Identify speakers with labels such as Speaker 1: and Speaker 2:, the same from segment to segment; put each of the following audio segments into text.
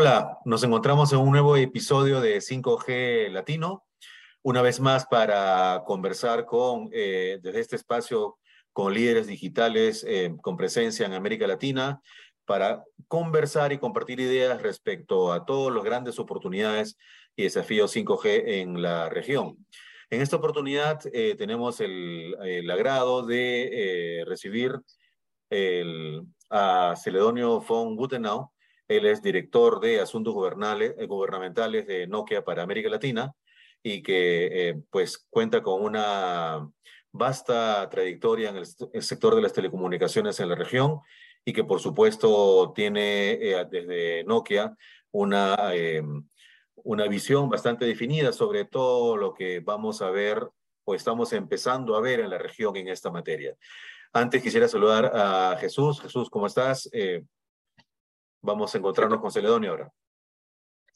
Speaker 1: Hola, nos encontramos en un nuevo episodio de 5G Latino, una vez más para conversar con, eh, desde este espacio con líderes digitales eh, con presencia en América Latina, para conversar y compartir ideas respecto a todos los grandes oportunidades y desafíos 5G en la región. En esta oportunidad eh, tenemos el, el, agrado de recibir el, a Celedonio von Gutenau, él es director de Asuntos eh, Gubernamentales de Nokia para América Latina y que eh, pues cuenta con una vasta trayectoria en el, sector de las telecomunicaciones en la región y que por supuesto tiene eh, desde Nokia una, una visión bastante definida sobre todo lo que vamos a ver o estamos empezando a ver en la región en esta materia. Antes quisiera saludar a Jesús. Jesús, ¿cómo estás? Vamos a encontrarnos con Celedonio ahora.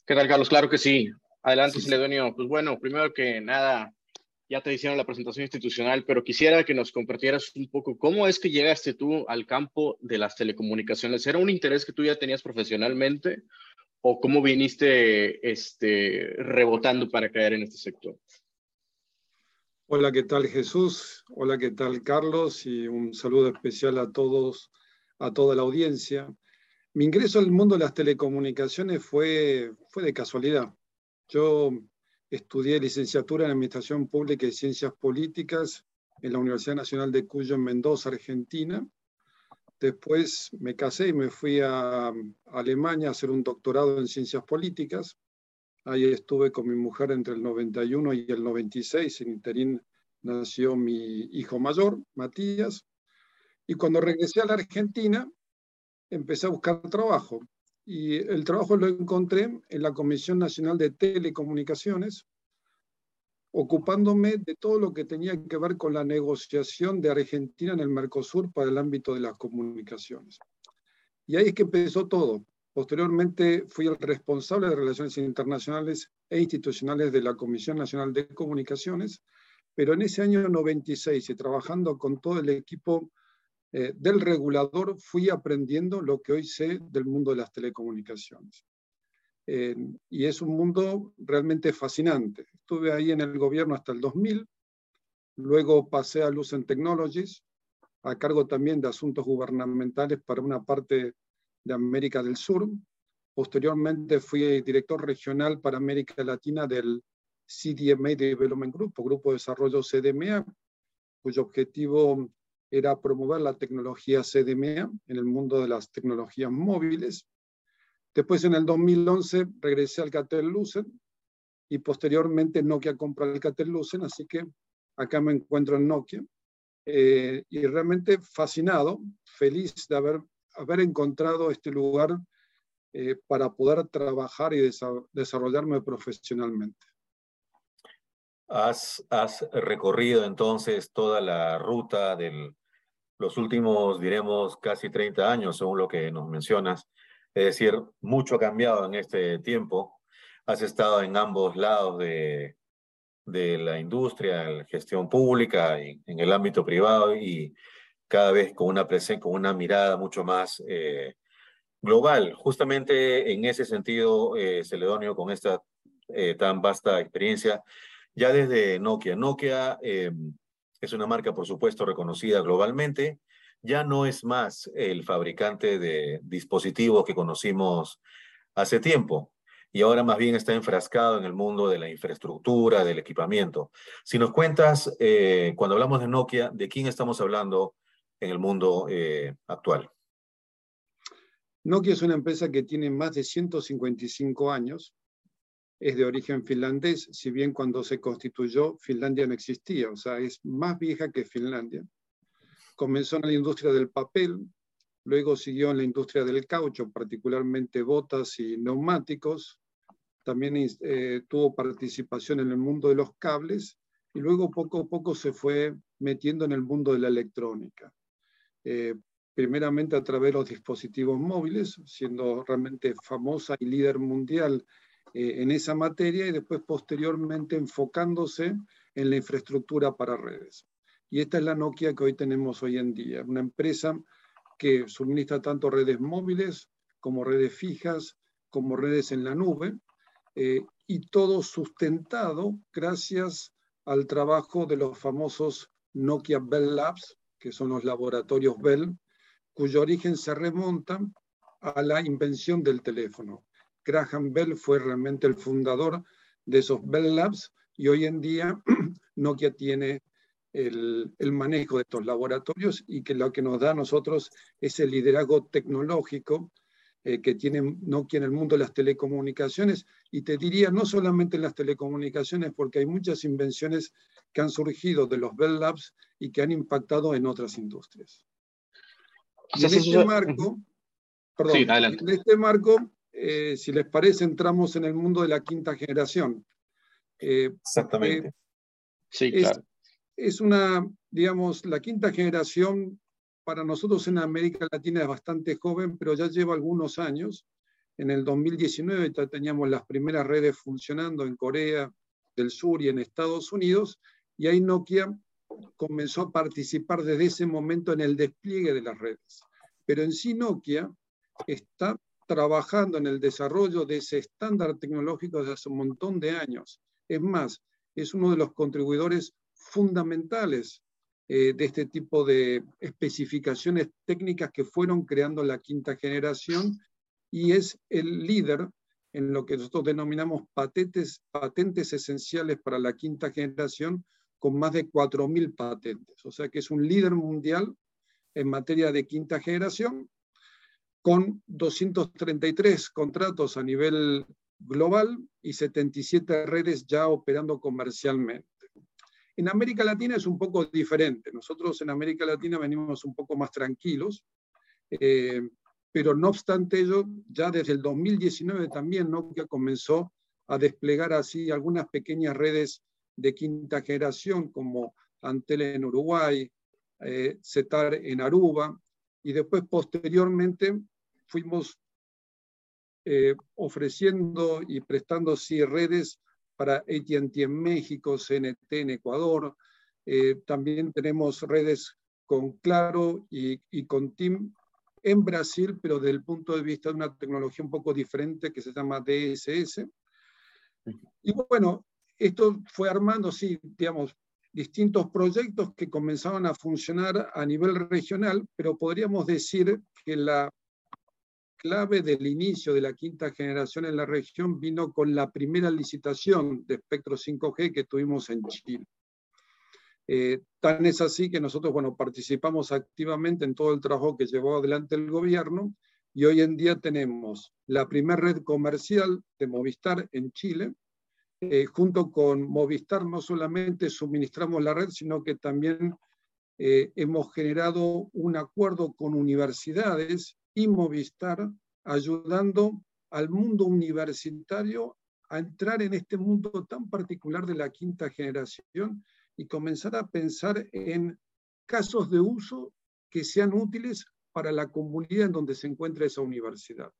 Speaker 2: ¿Qué tal, Carlos? Claro que sí. Adelante, Celedonio. Pues bueno, primero que nada, ya te hicieron la presentación institucional, pero quisiera que nos compartieras un poco cómo es que llegaste tú al campo de las telecomunicaciones. ¿Era un interés que tú ya tenías profesionalmente o cómo viniste este, rebotando para caer en este sector?
Speaker 3: Hola, ¿qué tal Jesús? Hola, ¿qué tal Carlos? Y un saludo especial a todos, a toda la audiencia. Mi ingreso al mundo de las telecomunicaciones fue, fue de casualidad. Yo estudié licenciatura en Administración Pública y Ciencias Políticas en la Universidad Nacional de Cuyo en Mendoza, Argentina. Después me casé y me fui a, Alemania a hacer un doctorado en Ciencias Políticas. Ahí estuve con mi mujer entre el 91 y el 96. En interín nació mi hijo mayor, Matías. Y cuando regresé a la Argentina, empecé a buscar trabajo y el trabajo lo encontré en la Comisión Nacional de Telecomunicaciones, ocupándome de todo lo que tenía que ver con la negociación de Argentina en el Mercosur para el ámbito de las comunicaciones. Y ahí es que empezó todo. Posteriormente fui el responsable de Relaciones Internacionales e Institucionales de la Comisión Nacional de Comunicaciones, pero en ese año 96 y trabajando con todo el equipo eh, del regulador fui aprendiendo lo que hoy sé del mundo de las telecomunicaciones. Eh, y es un mundo realmente fascinante. Estuve ahí en el gobierno hasta el 2000, luego pasé a Lucent Technologies, a cargo también de asuntos gubernamentales para una parte de América del Sur. Posteriormente fui director regional para América Latina del CDMA Development Group, Grupo de Desarrollo CDMA, cuyo objetivo era promover la tecnología CDMA en el mundo de las tecnologías móviles. Después, en el 2011, regresé al Catel Lucent y posteriormente Nokia compró el Catel Lucent, así que acá me encuentro en Nokia. Eh, y realmente fascinado, feliz de haber, haber encontrado este lugar eh, para poder trabajar y desarrollarme profesionalmente.
Speaker 1: Has, recorrido entonces toda la ruta de los últimos, diremos, casi 30 años, según lo que nos mencionas. Es decir, mucho ha cambiado en este tiempo. Has estado en ambos lados de, de la industria, la gestión pública, y en el ámbito privado y cada vez con una con una mirada mucho más eh, global. Justamente en ese sentido, eh, Celedonio, con esta eh, tan vasta experiencia, ya desde Nokia. Nokia eh, es una marca, por supuesto, reconocida globalmente. Ya no es más el fabricante de dispositivos que conocimos hace tiempo y ahora más bien está enfrascado en el mundo de la infraestructura, del equipamiento. Si nos cuentas, eh, cuando hablamos de Nokia, ¿de quién estamos hablando en el mundo eh, actual?
Speaker 3: Nokia es una empresa que tiene más de 155 años, es de origen finlandés, si bien cuando se constituyó Finlandia no existía, o sea, es más vieja que Finlandia. Comenzó en la industria del papel, luego siguió en la industria del caucho, particularmente botas y neumáticos, también eh, tuvo participación en el mundo de los cables y luego poco a poco se fue metiendo en el mundo de la electrónica. Eh, primeramente a través de los dispositivos móviles, siendo realmente famosa y líder mundial eh, en esa materia y después posteriormente enfocándose en la infraestructura para redes. Y esta es la Nokia que hoy tenemos hoy en día, una empresa que suministra tanto redes móviles como redes fijas, como redes en la nube, eh, y todo sustentado gracias al trabajo de los famosos Nokia Bell Labs, que son los laboratorios Bell, cuyo origen se remonta a la invención del teléfono. Graham Bell fue realmente el fundador de esos Bell Labs y hoy en día Nokia tiene el, manejo de estos laboratorios y que lo que nos da a nosotros es el liderazgo tecnológico eh, que tiene Nokia en el mundo de las telecomunicaciones. Y te diría no solamente en las telecomunicaciones porque hay muchas invenciones que han surgido de los Bell Labs y que han impactado en otras industrias. en este marco, perdón, en este marco eh, si les parece, entramos en el mundo de la quinta generación.
Speaker 1: Eh, Exactamente.
Speaker 2: sí, claro.
Speaker 3: Es una, digamos, la quinta generación para nosotros en América Latina es bastante joven, pero ya lleva algunos años. En el 2019 ya teníamos las primeras redes funcionando en Corea del Sur y en Estados Unidos, y ahí Nokia comenzó a participar desde ese momento en el despliegue de las redes. Pero en sí Nokia está trabajando en el desarrollo de ese estándar tecnológico desde hace un montón de años. Es más, es uno de los contribuidores fundamentales eh, de este tipo de especificaciones técnicas que fueron creando la quinta generación y es el líder en lo que nosotros denominamos patentes, patentes esenciales para la quinta generación con más de 4.000 patentes. O sea que es un líder mundial en materia de quinta generación con 233 contratos a nivel global y 77 redes ya operando comercialmente. En América Latina es un poco diferente. Nosotros en América Latina venimos un poco más tranquilos, eh, pero no obstante ello, ya desde el 2019 también Nokia comenzó a desplegar así algunas pequeñas redes de quinta generación como Antel en Uruguay, eh, CETAR en Aruba, y después posteriormente fuimos eh, ofreciendo y prestando sí, redes para AT&T en México, CNT en Ecuador. Eh, también tenemos redes con Claro y, con TIM en Brasil, pero desde el punto de vista de una tecnología un poco diferente que se llama DSS. Y bueno, esto fue armando, sí, digamos, distintos proyectos que comenzaban a funcionar a nivel regional, pero podríamos decir que la clave del inicio de la quinta generación en la región vino con la primera licitación de espectro 5G que tuvimos en Chile. Eh, tan es así que nosotros bueno, participamos activamente en todo el trabajo que llevó adelante el gobierno y hoy en día tenemos la primera red comercial de Movistar en Chile. Eh, junto con Movistar no solamente suministramos la red, sino que también eh, hemos generado un acuerdo con universidades y Movistar ayudando al mundo universitario a entrar en este mundo tan particular de la quinta generación y comenzar a pensar en casos de uso que sean útiles para la comunidad en donde se encuentra esa universidad.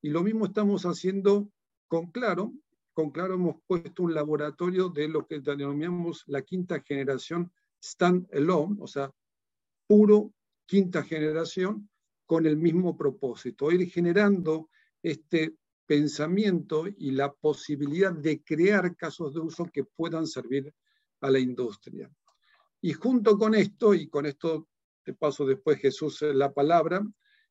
Speaker 3: Y lo mismo estamos haciendo con Claro. Con Claro hemos puesto un laboratorio de lo que denominamos la quinta generación stand alone, o sea, puro quinta generación, con el mismo propósito, ir generando este pensamiento y la posibilidad de crear casos de uso que puedan servir a la industria. Y junto con esto, y con esto te paso después Jesús la palabra,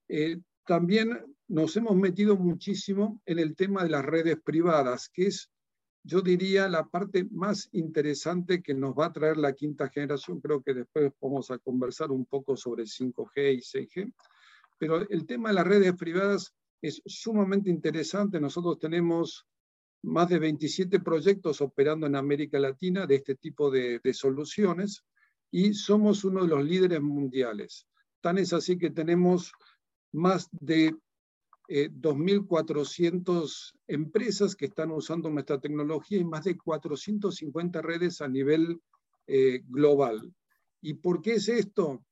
Speaker 3: eh, también nos hemos metido muchísimo en el tema de las redes privadas, que es, yo diría, la parte más interesante que nos va a traer la quinta generación. Creo que después vamos a conversar un poco sobre 5G y 6G pero el tema de las redes privadas es sumamente interesante. Nosotros tenemos más de 27 proyectos operando en América Latina de este tipo de, soluciones y somos uno de los líderes mundiales. Tan es así que tenemos más de 2.400 eh, empresas que están usando nuestra tecnología y más de 450 redes a nivel eh, global. ¿Y por qué es esto?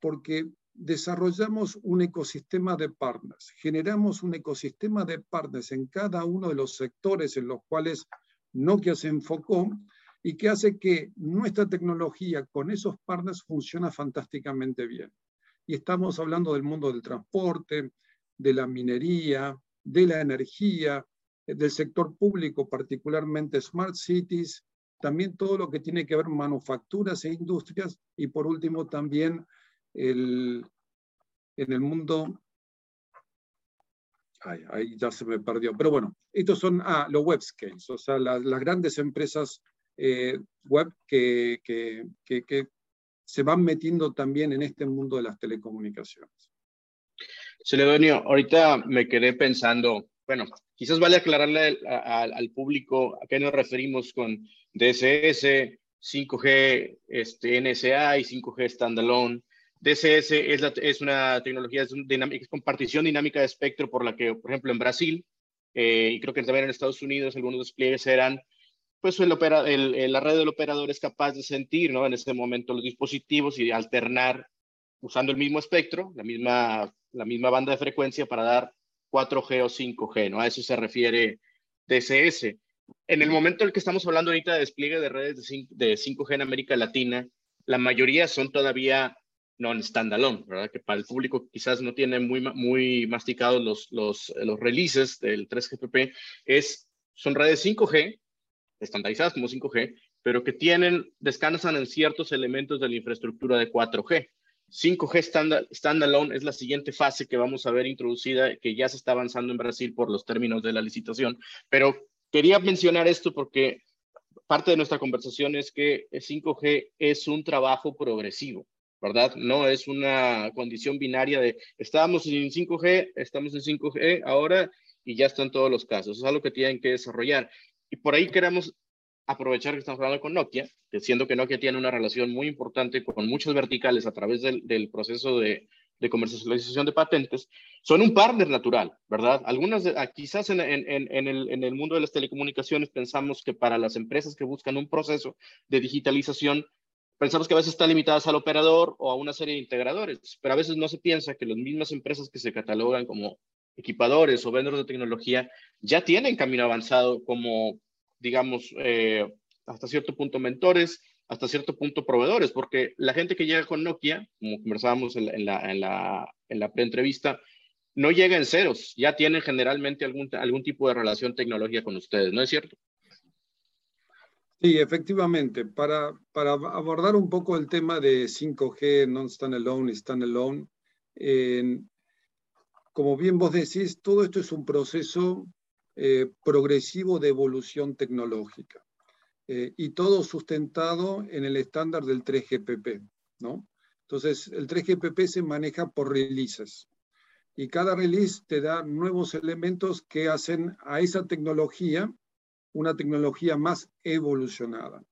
Speaker 3: Porque desarrollamos un ecosistema de partners, generamos un ecosistema de partners en cada uno de los sectores en los cuales Nokia se enfocó y que hace que nuestra tecnología con esos partners funciona fantásticamente bien. Y estamos hablando del mundo del transporte, de la minería, de la energía, del sector público, particularmente smart cities, también todo lo que tiene que ver manufacturas e industrias y por último también el, en el mundo ahí ya se me perdió. Pero bueno, estos son ah, los web scales, o sea, las, grandes empresas eh, web que, que, que, se van metiendo también en este mundo de las telecomunicaciones.
Speaker 2: Celedonio, ahorita me quedé pensando, bueno, quizás vale aclararle al, público a qué nos referimos con DSS, 5G este, NSA y 5G standalone. DSS es, es una tecnología dinámica, con partición dinámica de espectro por la que, por ejemplo, en Brasil eh, y creo que también en Estados Unidos algunos despliegues eran, pues el el, la red del operador es capaz de sentir ¿no? en ese momento los dispositivos y alternar usando el mismo espectro, la misma, la misma banda de frecuencia para dar 4G o 5G, ¿no? A eso se refiere DSS. En el momento en el que estamos hablando ahorita de despliegue de redes de 5G en América Latina, la mayoría son todavía non-standalone, ¿verdad? Que para el público quizás no tiene muy, muy masticados los, los, los releases del 3GPP, es, son redes 5G, estandarizadas como 5G, pero que tienen, descansan en ciertos elementos de la infraestructura de 4G. 5G standalone es la siguiente fase que vamos a ver introducida, que ya se está avanzando en Brasil por los términos de la licitación, pero quería mencionar esto porque parte de nuestra conversación es que 5G es un trabajo progresivo. ¿Verdad? No es una condición binaria de estábamos en 5G, estamos en 5G ahora y ya están todos los casos. Es algo que tienen que desarrollar. Y por ahí queremos aprovechar que estamos hablando con Nokia, que siendo que Nokia tiene una relación muy importante con muchas verticales a través del, proceso de, comercialización de patentes, son un partner natural, ¿verdad? Algunas, ah, quizás en, el, en, el, mundo de las telecomunicaciones pensamos que para las empresas que buscan un proceso de digitalización, pensamos que a veces están limitadas al operador o a una serie de integradores, pero a veces no se piensa que las mismas empresas que se catalogan como equipadores o vendedores de tecnología ya tienen camino avanzado como, digamos, eh, hasta cierto punto mentores, hasta cierto punto proveedores, porque la gente que llega con Nokia, como conversábamos en la, en la, en la, pre-entrevista, no llega en ceros, ya tienen generalmente algún, algún tipo de relación tecnológica con ustedes, ¿no es cierto?
Speaker 3: Sí, efectivamente. Para, para abordar un poco el tema de 5G, non-standalone y standalone, como bien vos decís, todo esto es un proceso eh, progresivo de evolución tecnológica eh, y todo sustentado en el estándar del 3GPP, ¿no? Entonces, el 3GPP se maneja por releases y cada release te da nuevos elementos que hacen a esa tecnología una tecnología más evolucionada.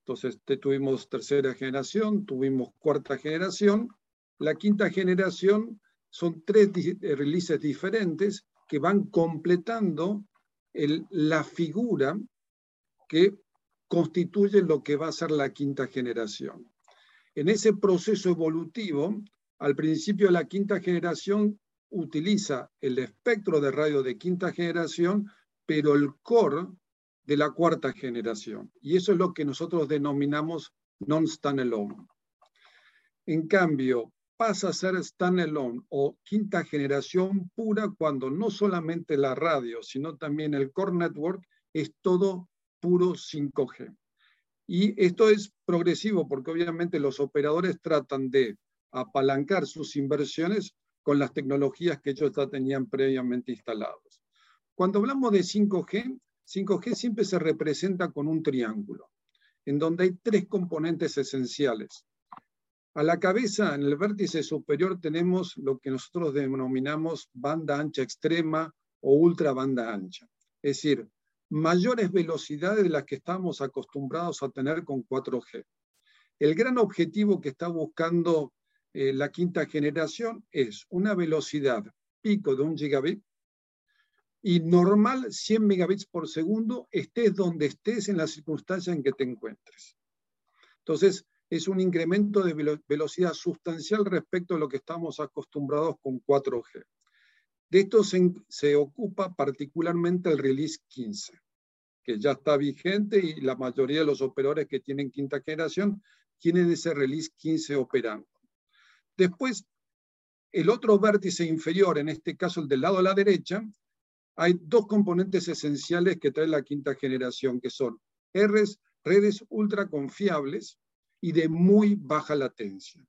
Speaker 3: Entonces, tuvimos tercera generación, tuvimos cuarta generación. La quinta generación son tres eh, releases diferentes que van completando la figura que constituye lo que va a ser la quinta generación. En ese proceso evolutivo, al principio la quinta generación utiliza el espectro de radio de quinta generación, pero el core de la cuarta generación. Y eso es lo que nosotros denominamos non-standalone. En cambio, pasa a ser standalone o quinta generación pura cuando no solamente la radio, sino también el core network es todo puro 5G. Y esto es progresivo porque obviamente los operadores tratan de apalancar sus inversiones con las tecnologías que ellos ya tenían previamente instalados. Cuando hablamos de 5G, 5G siempre se representa con un triángulo, en donde hay tres componentes esenciales. A la cabeza, en el vértice superior, tenemos lo que nosotros denominamos banda ancha extrema o ultra banda ancha. Es decir, mayores velocidades de las que estamos acostumbrados a tener con 4G. El gran objetivo que está buscando eh, la quinta generación es una velocidad pico de un gigabit y normal 100 megabits por segundo, estés donde estés en la circunstancia en que te encuentres. Entonces, es un incremento de velocidad sustancial respecto a lo que estamos acostumbrados con 4G. De esto se, ocupa particularmente el release 15, que ya está vigente y la mayoría de los operadores que tienen quinta generación tienen ese release 15 operando. Después, el otro vértice inferior, en este caso el del lado a la derecha, hay dos componentes esenciales que trae la quinta generación, que son redes, redes ultra confiables y de muy baja latencia.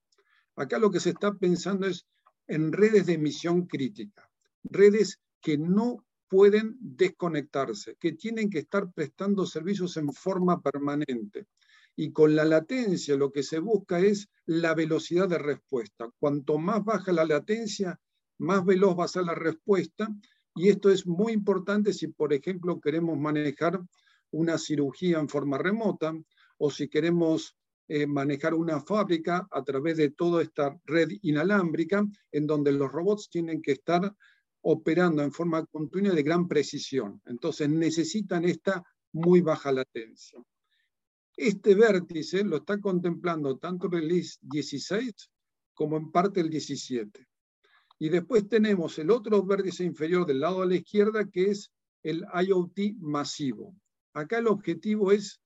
Speaker 3: Acá lo que se está pensando es en redes de emisión crítica, redes que no pueden desconectarse, que tienen que estar prestando servicios en forma permanente. Y con la latencia lo que se busca es la velocidad de respuesta. Cuanto más baja la latencia, más veloz va a ser la respuesta. Y esto es muy importante si, por ejemplo, queremos manejar una cirugía en forma remota o si queremos eh, manejar una fábrica a través de toda esta red inalámbrica, en donde los robots tienen que estar operando en forma continua de gran precisión. Entonces necesitan esta muy baja latencia. Este vértice lo está contemplando tanto el release 16 como en parte el 17. Y después tenemos el otro vértice inferior del lado de la izquierda que es el IoT masivo. Acá el objetivo es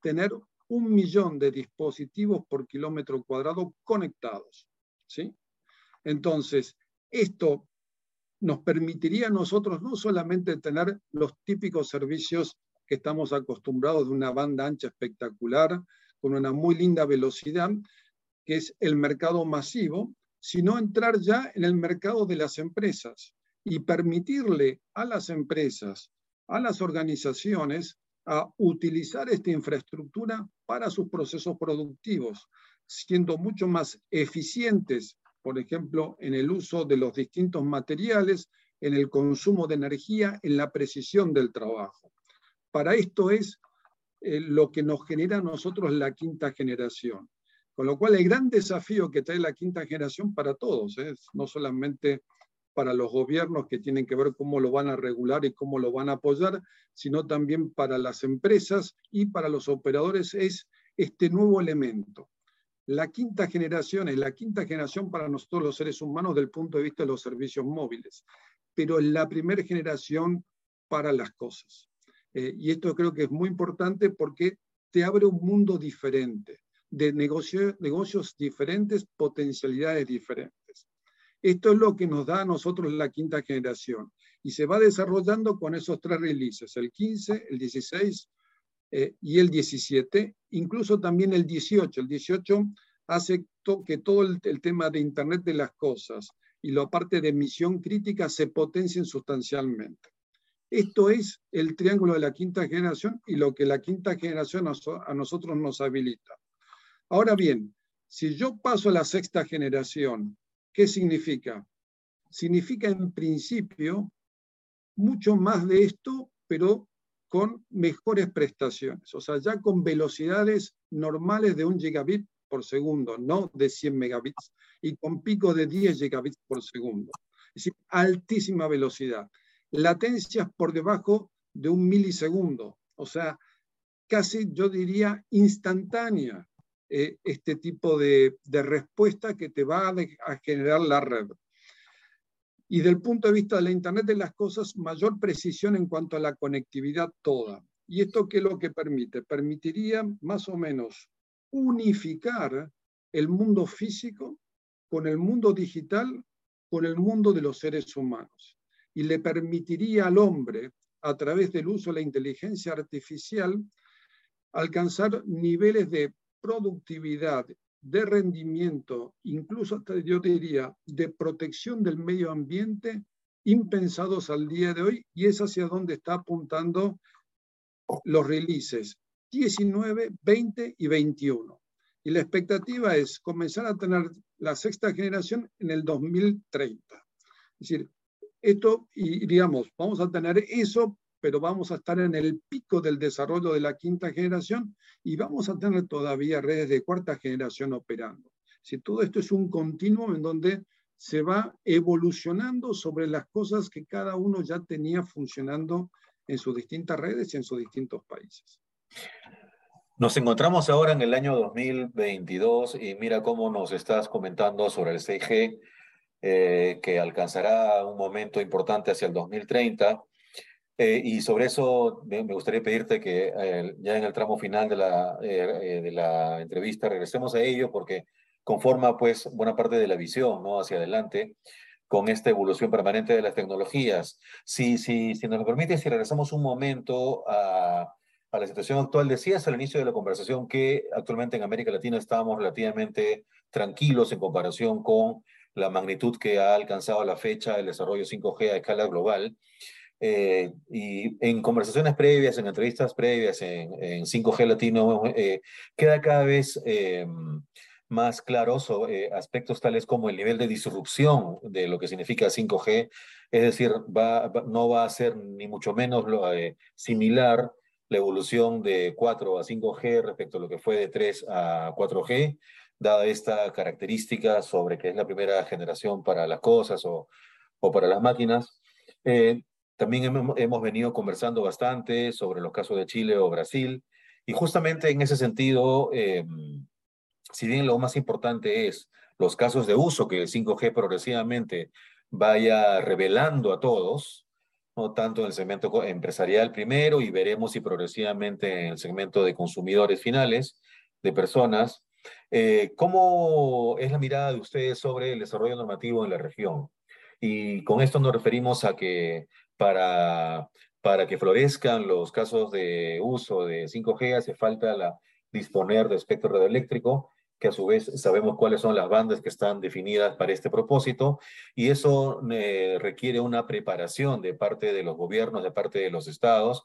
Speaker 3: tener un millón de dispositivos por kilómetro cuadrado conectados. ¿sí? Entonces, esto nos permitiría a nosotros no solamente tener los típicos servicios que estamos acostumbrados de una banda ancha espectacular, con una muy linda velocidad, que es el mercado masivo, sino entrar ya en el mercado de las empresas y permitirle a las empresas, a las organizaciones, a utilizar esta infraestructura para sus procesos productivos, siendo mucho más eficientes, por ejemplo, en el uso de los distintos materiales, en el consumo de energía, en la precisión del trabajo. Para esto es eh, lo que nos genera a nosotros la quinta generación. Con lo cual, el gran desafío que trae la quinta generación para todos, ¿eh? no solamente para los gobiernos que tienen que ver cómo lo van a regular y cómo lo van a apoyar, sino también para las empresas y para los operadores es este nuevo elemento. La quinta generación es la quinta generación para nosotros los seres humanos del punto de vista de los servicios móviles, pero es la primera generación para las cosas. Eh, y esto creo que es muy importante porque te abre un mundo diferente, de negocios diferentes, potencialidades diferentes. Esto es lo que nos da a nosotros la quinta generación y se va desarrollando con esos tres releases, el 15, el 16 eh, y el 17, incluso también el 18. El 18 hace que todo el, tema de Internet de las cosas y la parte de emisión crítica se potencien sustancialmente. Esto es el triángulo de la quinta generación y lo que la quinta generación a nosotros nos habilita. Ahora bien, si yo paso a la sexta generación ¿Qué significa? Significa en principio mucho más de esto, pero con mejores prestaciones, o sea, ya con velocidades normales de un gigabit por segundo, no de 100 megabits, y con pico de 10 gigabits por segundo. Es decir, altísima velocidad. Latencias por debajo de un milisegundo, o sea, casi yo diría instantánea. Eh, este tipo de, respuesta que te va a, generar la red. Y del punto de vista de la Internet de las cosas, mayor precisión en cuanto a la conectividad toda. ¿Y esto qué es lo que permite? Permitiría más o menos unificar el mundo físico con el mundo digital, con el mundo de los seres humanos. Y le permitiría al hombre, a través del uso de la inteligencia artificial, alcanzar niveles de productividad, de rendimiento, incluso hasta yo diría de protección del medio ambiente, impensados al día de hoy, y es hacia donde está apuntando los releases 19, 20 y 21. Y la expectativa es comenzar a tener la sexta generación en el 2030. Es decir, esto, y digamos, vamos a tener eso pero vamos a estar en el pico del desarrollo de la quinta generación y vamos a tener todavía redes de cuarta generación operando. Si todo esto es un continuo en donde se va evolucionando sobre las cosas que cada uno ya tenía funcionando en sus distintas redes y en sus distintos países.
Speaker 1: Nos encontramos ahora en el año 2022 y mira cómo nos estás comentando sobre el 6G, eh, que alcanzará un momento importante hacia el 2030 eh, y sobre eso me, gustaría pedirte que eh, ya en el tramo final de la, eh, de la entrevista regresemos a ello porque conforma pues buena parte de la visión ¿no? hacia adelante. con esta evolución permanente de las tecnologías. Si, si, si nos lo permite, si regresamos un momento a, la situación actual, decías al inicio de la conversación que actualmente en América Latina estamos relativamente tranquilos en comparación con la magnitud que ha alcanzado a la fecha el desarrollo 5G a escala global. Eh, y en conversaciones previas, en entrevistas previas en, 5G Latino, eh, queda cada vez eh, más claros aspectos tales como el nivel de disrupción de lo que significa 5G, es decir, va, no va a ser ni mucho menos lo, similar la evolución de 4 a 5G respecto a lo que fue de 3 a 4G, dada esta característica sobre que es la primera generación para las cosas o, o para las máquinas. Eh, también hemos, venido conversando bastante sobre los casos de Chile o Brasil, y justamente en ese sentido, eh, si bien lo más importante es los casos de uso que el 5G progresivamente vaya revelando a todos, no tanto en el segmento empresarial primero y veremos si progresivamente en el segmento de consumidores finales, de personas, eh, ¿Cómo es la mirada de ustedes sobre el desarrollo normativo en la región? Y con esto nos referimos a que para, para que florezcan los casos de uso de 5G hace falta la, disponer de espectro radioeléctrico, que a su vez sabemos cuáles son las bandas que están definidas para este propósito, y eso eh, requiere una preparación de parte de los gobiernos, de parte de los estados,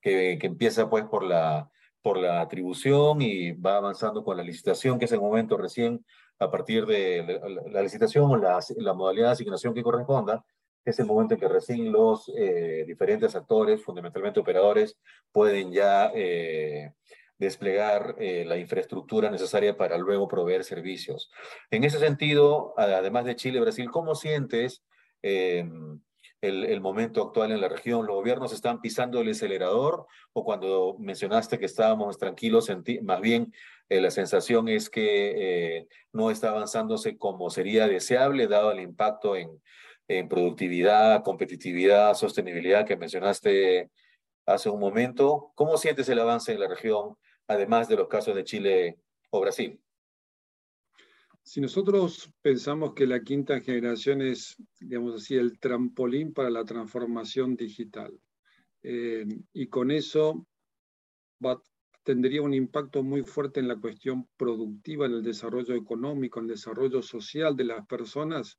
Speaker 1: que, que empieza pues por la por la atribución y va avanzando con la licitación, que es el momento recién a partir de la, licitación o la, la, modalidad de asignación que corresponda, es el momento en que recién los eh, diferentes actores, fundamentalmente operadores, pueden ya eh, desplegar eh, la infraestructura necesaria para luego proveer servicios. En ese sentido, además de Chile, Brasil, ¿cómo sientes el, momento actual en la región? ¿Los gobiernos están pisando el acelerador o cuando mencionaste que estábamos tranquilos, más bien eh, la sensación es que eh, no está avanzándose como sería deseable dado el impacto en, en productividad, competitividad, sostenibilidad que mencionaste hace un momento? ¿Cómo sientes el avance en la región, además de los casos de Chile o Brasil?
Speaker 3: Si nosotros pensamos que la quinta generación es, digamos así, el trampolín para la transformación digital, eh, y con eso tendría un impacto muy fuerte en la cuestión productiva, en el desarrollo económico, en el desarrollo social de las personas,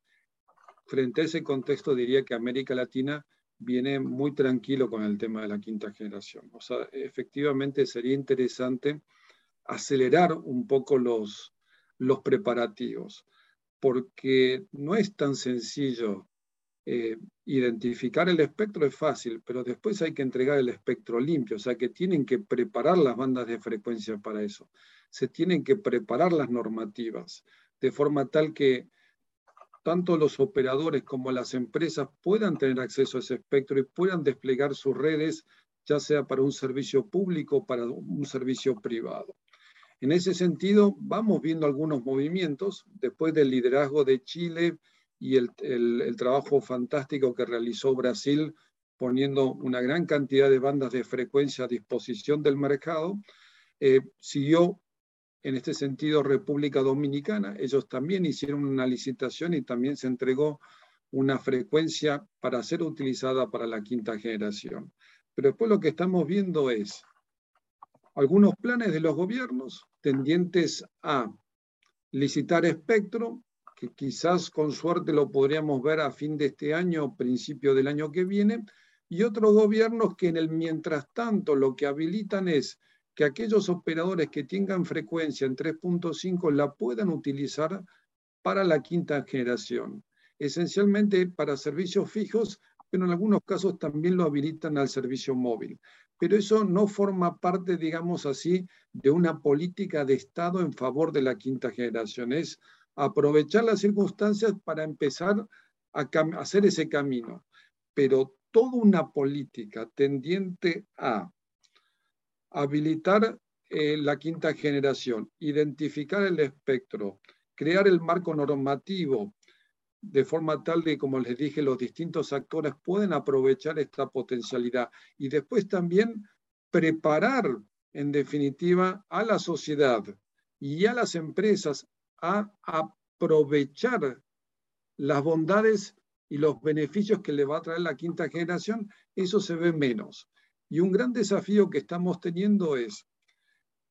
Speaker 3: frente a ese contexto diría que América Latina viene muy tranquilo con el tema de la quinta generación. O sea, efectivamente sería interesante acelerar un poco los, los preparativos, porque no es tan sencillo eh, identificar el espectro, es fácil, pero después hay que entregar el espectro limpio, o sea que tienen que preparar las bandas de frecuencia para eso, se tienen que preparar las normativas, de forma tal que tanto los operadores como las empresas puedan tener acceso a ese espectro y puedan desplegar sus redes, ya sea para un servicio público o para un servicio privado. En ese sentido, vamos viendo algunos movimientos después del liderazgo de Chile y el, trabajo fantástico que realizó Brasil poniendo una gran cantidad de bandas de frecuencia a disposición del mercado. Eh, siguió en este sentido República Dominicana. Ellos también hicieron una licitación y también se entregó una frecuencia para ser utilizada para la quinta generación. Pero después lo que estamos viendo es algunos planes de los gobiernos tendientes a licitar espectro, que quizás con suerte lo podríamos ver a fin de este año principio del año que viene, y otros gobiernos que en el mientras tanto lo que habilitan es que aquellos operadores que tengan frecuencia en 3.5 la puedan utilizar para la quinta generación, esencialmente para servicios fijos, pero en algunos casos también lo habilitan al servicio móvil pero eso no forma parte, digamos así, de una política de Estado en favor de la quinta generación. Es aprovechar las circunstancias para empezar a hacer ese camino. Pero toda una política tendiente a habilitar eh, la quinta generación, identificar el espectro, crear el marco normativo, de forma tal de, como les dije, los distintos actores pueden aprovechar esta potencialidad y después también preparar, en definitiva, a la sociedad y a las empresas a aprovechar las bondades y los beneficios que le va a traer la quinta generación, eso se ve menos. Y un gran desafío que estamos teniendo es,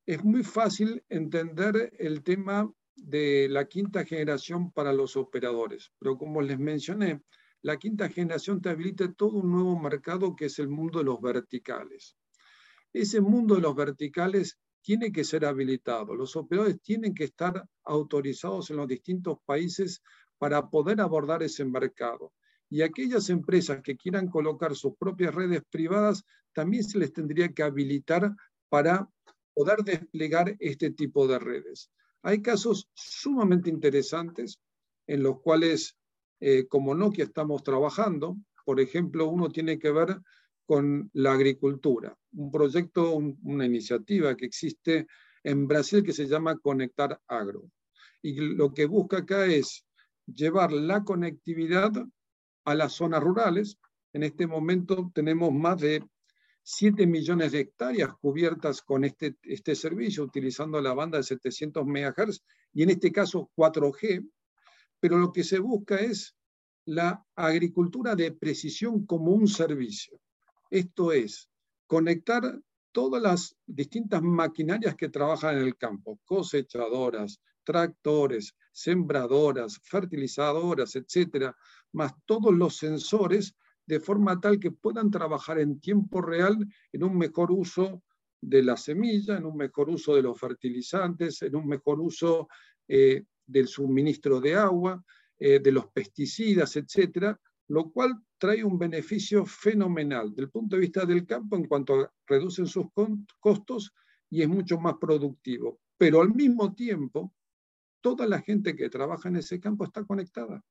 Speaker 3: es muy fácil entender el tema de la quinta generación para los operadores, pero como les mencioné, la quinta generación te habilita todo un nuevo mercado que es el mundo de los verticales. Ese mundo de los verticales tiene que ser habilitado. Los operadores tienen que estar autorizados en los distintos países para poder abordar ese mercado. Y aquellas empresas que quieran colocar sus propias redes privadas, también se les tendría que habilitar para poder desplegar este tipo de redes. Hay casos sumamente interesantes en los cuales, eh, como Nokia, estamos trabajando. Por ejemplo, uno tiene que ver con la agricultura, un proyecto, una iniciativa que existe en Brasil que se llama Conectar Agro. Y lo que busca acá es llevar la conectividad a las zonas rurales. En este momento tenemos más de 7 millones de hectáreas cubiertas con este, este servicio, utilizando la banda de 700 MHz y en este caso 4G, pero lo que se busca es la agricultura de precisión como un servicio. Esto es, conectar todas las distintas maquinarias que trabajan en el campo, cosechadoras, tractores, sembradoras, fertilizadoras, etcétera, más todos los sensores, de forma tal que puedan trabajar en tiempo real en un mejor uso de la semilla, en un mejor uso de los fertilizantes, en un mejor uso eh, del suministro de agua, eh, de los pesticidas, etcétera, lo cual trae un beneficio fenomenal del punto de vista del campo en cuanto reducen sus costos y es mucho más productivo. Pero al mismo tiempo, toda la gente que trabaja en ese campo está conectada,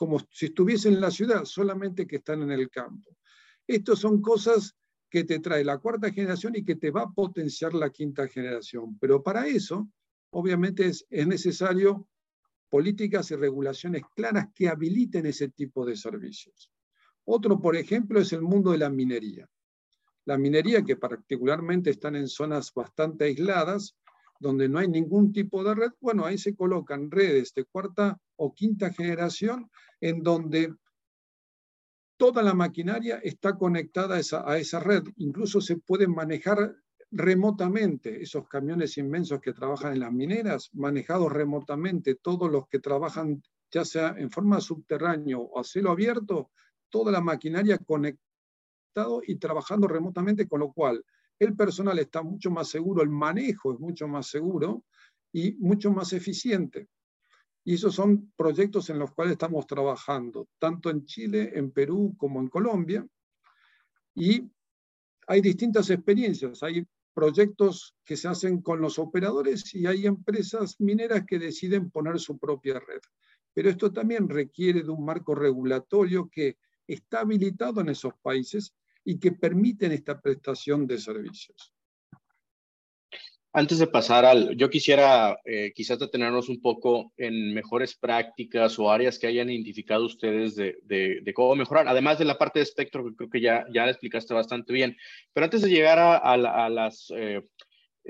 Speaker 3: como si estuviese en la ciudad, solamente que están en el campo. Estas son cosas que te trae la cuarta generación y que te va a potenciar la quinta generación. Pero para eso, obviamente, es, es necesario políticas y regulaciones claras que habiliten ese tipo de servicios. Otro, por ejemplo, es el mundo de la minería. La minería, que particularmente están en zonas bastante aisladas, donde no hay ningún tipo de red, bueno, ahí se colocan redes de cuarta o quinta generación en donde toda la maquinaria está conectada a esa, red. Incluso se pueden manejar remotamente esos camiones inmensos que trabajan en las mineras, manejados remotamente, todos los que trabajan ya sea en forma subterránea o a cielo abierto, toda la maquinaria conectado y trabajando remotamente, con lo cual el personal está mucho más seguro, el manejo es mucho más seguro y mucho más eficiente. Y esos son proyectos en los cuales estamos trabajando, tanto en Chile, en Perú como en Colombia. Y hay distintas experiencias. Hay proyectos que se hacen con los operadores y hay empresas mineras que deciden poner su propia red. Pero esto también requiere de un marco regulatorio que está habilitado en esos países y que permiten esta prestación de servicios.
Speaker 2: Antes de pasar al, yo quisiera eh, quizás detenernos un poco en mejores prácticas o áreas que hayan identificado ustedes de, de, cómo mejorar, además de la parte de espectro que creo que ya, ya la explicaste bastante bien. Pero antes de llegar a, a, las, eh,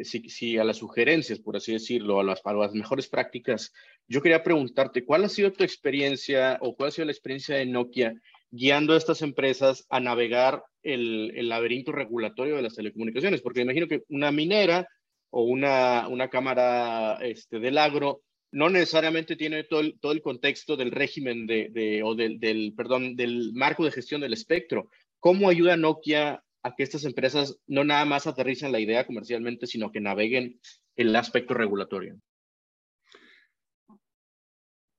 Speaker 2: si, a las sugerencias, por así decirlo, a las, a las mejores prácticas, yo quería preguntarte, ¿cuál ha sido tu experiencia o cuál ha sido la experiencia de Nokia guiando a estas empresas a navegar el, el laberinto regulatorio de las telecomunicaciones? Porque imagino que una minera o una, una cámara este, del agro no necesariamente tiene todo el, todo el contexto del régimen de, de o del, del, perdón, del marco de gestión del espectro. ¿Cómo ayuda Nokia a que estas empresas no nada más aterricen la idea comercialmente, sino que naveguen el aspecto regulatorio?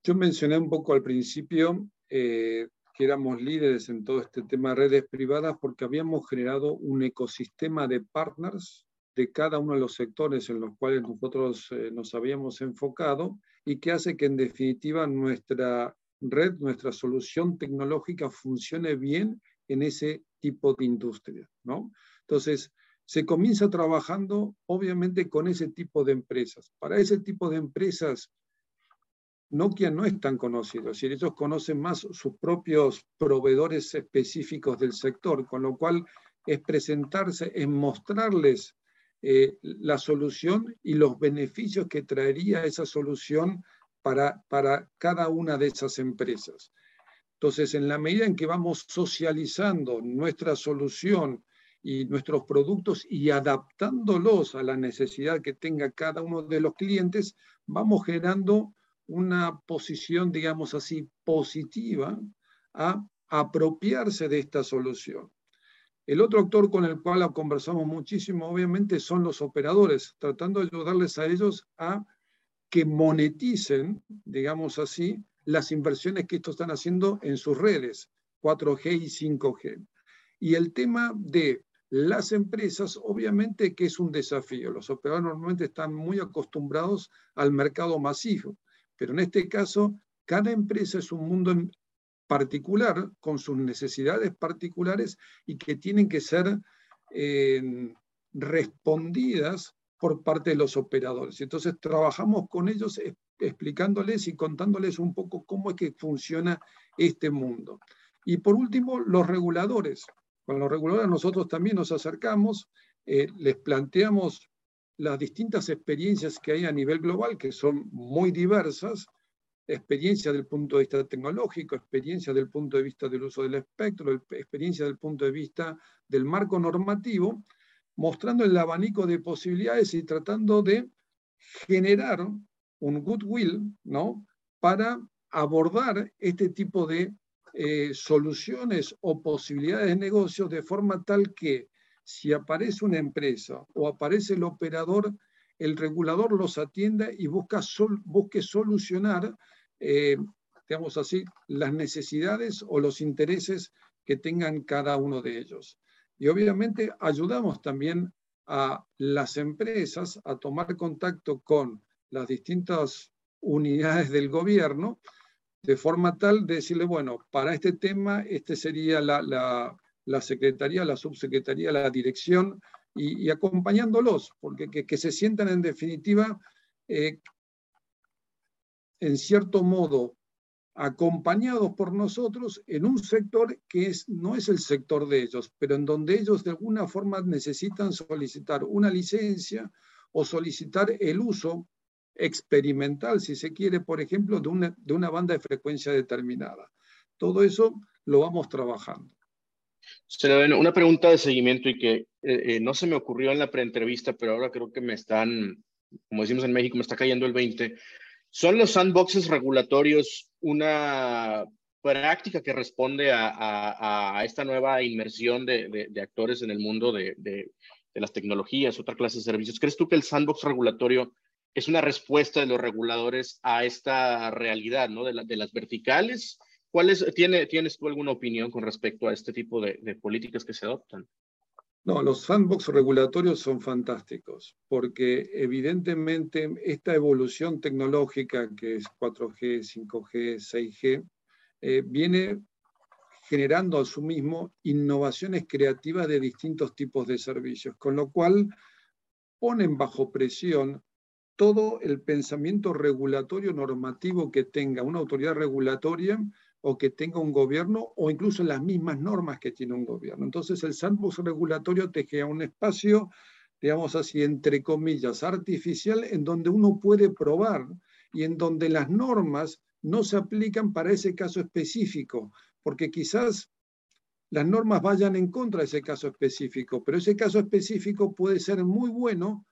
Speaker 3: Yo mencioné un poco al principio eh, que éramos líderes en todo este tema de redes privadas porque habíamos generado un ecosistema de partners de cada uno de los sectores en los cuales nosotros eh, nos habíamos enfocado y que hace que en definitiva nuestra red, nuestra solución tecnológica funcione bien en ese tipo de industria. ¿no? Entonces, se comienza trabajando obviamente con ese tipo de empresas. Para ese tipo de empresas, Nokia no es tan conocido, es decir, ellos conocen más sus propios proveedores específicos del sector, con lo cual es presentarse, es mostrarles eh, la solución y los beneficios que traería esa solución para, para cada una de esas empresas. Entonces, en la medida en que vamos socializando nuestra solución y nuestros productos y adaptándolos a la necesidad que tenga cada uno de los clientes, vamos generando una posición, digamos así, positiva a apropiarse de esta solución. El otro actor con el cual conversamos muchísimo, obviamente, son los operadores, tratando de ayudarles a ellos a que moneticen, digamos así, las inversiones que estos están haciendo en sus redes, 4G y 5G. Y el tema de las empresas, obviamente que es un desafío. Los operadores normalmente están muy acostumbrados al mercado masivo, pero en este caso, cada empresa es un mundo particular, con sus necesidades particulares y que tienen que ser eh, respondidas por parte de los operadores. Entonces trabajamos con ellos explicándoles y contándoles un poco cómo es que funciona este mundo. Y por último, los reguladores. Con los reguladores nosotros también nos acercamos, eh, les planteamos las distintas experiencias que hay a nivel global, que son muy diversas, experiencia del punto de vista tecnológico, experiencia del punto de vista del uso del espectro, experiencia del punto de vista del marco normativo, mostrando el abanico de posibilidades y tratando de generar un goodwill ¿no? para abordar este tipo de eh, soluciones o posibilidades de negocios de forma tal que si aparece una empresa o aparece el operador, el regulador los atienda y busca busque solucionar, eh, digamos así, las necesidades o los intereses que tengan cada uno de ellos. Y obviamente ayudamos también a las empresas a tomar contacto con las distintas unidades del gobierno, de forma tal de decirle, bueno, para este tema, este sería la, la, secretaría, la subsecretaría, la dirección, y, acompañándolos, porque que, se sientan en definitiva, eh, en cierto modo, acompañados por nosotros en un sector que es, no es el sector de ellos, pero en donde ellos de alguna forma necesitan solicitar una licencia o solicitar el uso experimental, si se quiere, por ejemplo, de una, de una banda de frecuencia determinada. Todo eso lo vamos trabajando.
Speaker 2: Una pregunta de seguimiento y que eh, eh, no se me ocurrió en la preentrevista, pero ahora creo que me están, como decimos en México, me está cayendo el 20. ¿Son los sandboxes regulatorios una práctica que responde a, esta nueva inmersión de, actores en el mundo de, las tecnologías, otra clase de servicios? ¿Crees tú que el sandbox regulatorio es una respuesta de los reguladores a esta realidad, ¿no? De, las verticales. ¿Cuál tiene, ¿Tienes tú alguna opinión con respecto a este tipo de políticas que se adoptan?
Speaker 3: No, los sandbox regulatorios son fantásticos, porque evidentemente esta evolución tecnológica que es 4G, 5G, 6G, viene generando a su mismo innovaciones creativas de distintos tipos de servicios, con lo cual ponen bajo presión todo el pensamiento regulatorio normativo que tenga una autoridad regulatoria o que tenga un gobierno o incluso las mismas normas que tiene un gobierno. Entonces el sandbox regulatorio te crea un espacio, digamos así, entre comillas, artificial en donde uno puede probar y en donde las normas no se aplican para ese caso específico, porque quizás las normas vayan en contra de ese caso específico, pero ese caso específico puede ser muy bueno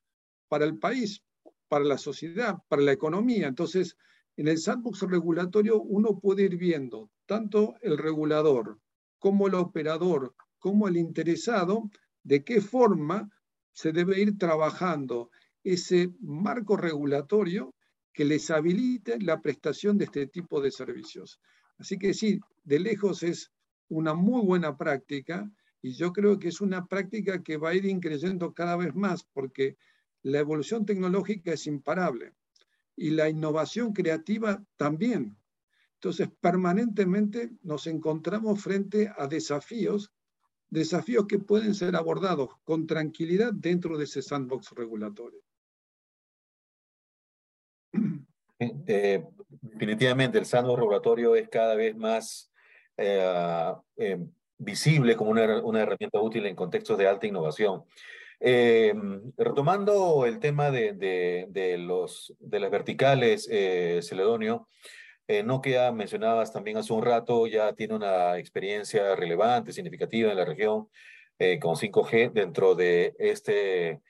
Speaker 3: para el país, para la sociedad, para la economía. Entonces, en el sandbox regulatorio uno puede ir viendo tanto el regulador como el operador, como el interesado, de qué forma se debe ir trabajando ese marco regulatorio que les habilite la prestación de este tipo de servicios. Así que sí, de lejos es una muy buena práctica y yo creo que es una práctica que va a ir increyendo cada vez más porque la evolución tecnológica es imparable y la innovación creativa también. Entonces, permanentemente nos encontramos frente a desafíos, desafíos que pueden ser abordados con tranquilidad dentro de ese sandbox regulatorio.
Speaker 1: Eh, definitivamente, el sandbox regulatorio es cada vez más eh, eh, visible como una, una herramienta útil en contextos de alta innovación. Eh, retomando el tema de, de, los, de las verticales, eh, Celedonio, Eh, Nokia, mencionabas también hace un rato, ya tiene una experiencia relevante, significativa en la región eh, con 5G dentro de este,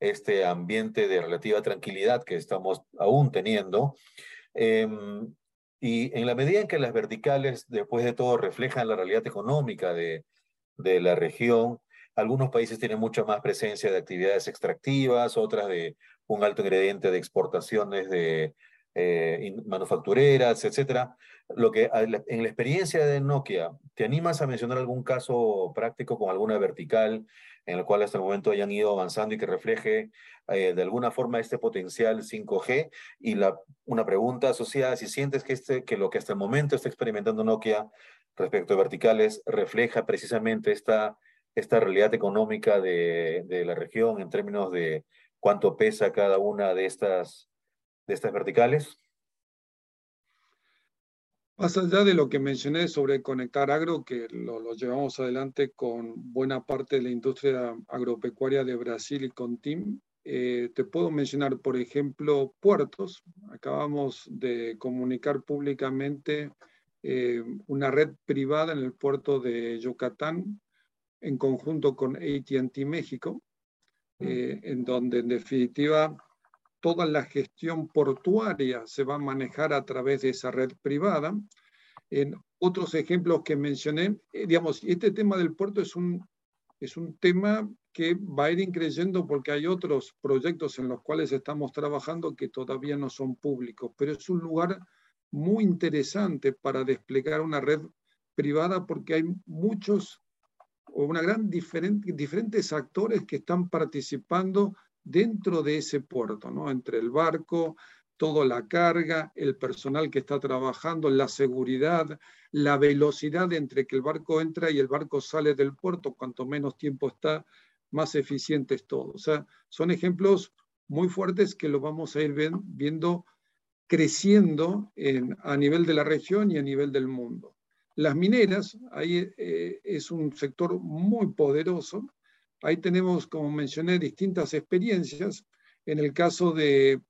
Speaker 1: este ambiente de relativa tranquilidad que estamos aún teniendo. Em, y en la medida en que las verticales, después de todo, reflejan la realidad económica de, de la región, algunos países tienen mucha más presencia de actividades extractivas, otras de un alto ingrediente de exportaciones de eh, manufactureras, etcétera. Lo que en la experiencia de Nokia, ¿te animas a mencionar algún caso práctico con alguna vertical en el cual hasta el momento hayan ido avanzando y que refleje eh, de alguna forma este potencial 5G? Y una pregunta asociada, si sientes que, este, que lo que hasta el momento está experimentando Nokia respecto a verticales refleja precisamente esta, esta realidad económica de, la región en términos de cuánto pesa cada una de estas de estas verticales?
Speaker 3: Más allá de lo que mencioné sobre conectar agro, que lo, llevamos adelante con buena parte de la industria agropecuaria de Brasil y con TIM, eh, te puedo mencionar, por ejemplo, puertos. Acabamos de comunicar públicamente eh, una red privada en el puerto de Yucatán en conjunto con ATT México, eh, en donde en definitiva toda la gestión portuaria se va a manejar a través de esa red privada. En otros ejemplos que mencioné, eh, digamos, este tema del puerto es un, es un tema que va a ir increyendo porque hay otros proyectos en los cuales estamos trabajando que todavía no son públicos, pero es un lugar muy interesante para desplegar una red privada porque hay muchos o una gran diferente, diferentes actores que están participando dentro de ese puerto, ¿no? entre el barco, toda la carga, el personal que está trabajando, la seguridad, la velocidad entre que el barco entra y el barco sale del puerto, cuanto menos tiempo está, más eficiente es todo. O sea, son ejemplos muy fuertes que lo vamos a ir viendo creciendo a nivel de la región y a nivel del mundo. Las mineras, ahí eh, es un sector muy poderoso, Ahí tenemos, como mencioné, distintas experiencias. En el caso de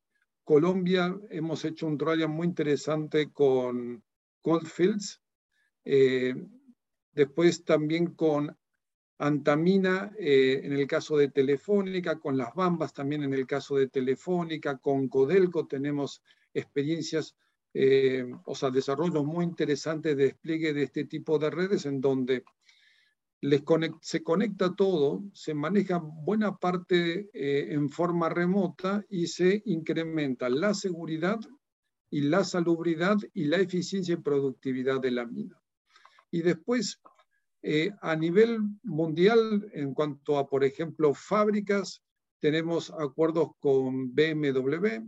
Speaker 3: Colombia, hemos hecho un trial muy interesante con Goldfields. Eh, después también con Antamina, eh, en el caso de Telefónica, con las Bambas también en el caso de Telefónica, con Codelco tenemos experiencias, eh, o sea, desarrollos muy interesantes de despliegue de este tipo de redes en donde se conecta todo, se maneja buena parte eh, en forma remota y se incrementa la seguridad y la salubridad y la eficiencia y productividad de la mina. Y después, eh, a nivel mundial, en cuanto a, por ejemplo, fábricas, tenemos acuerdos con BMW,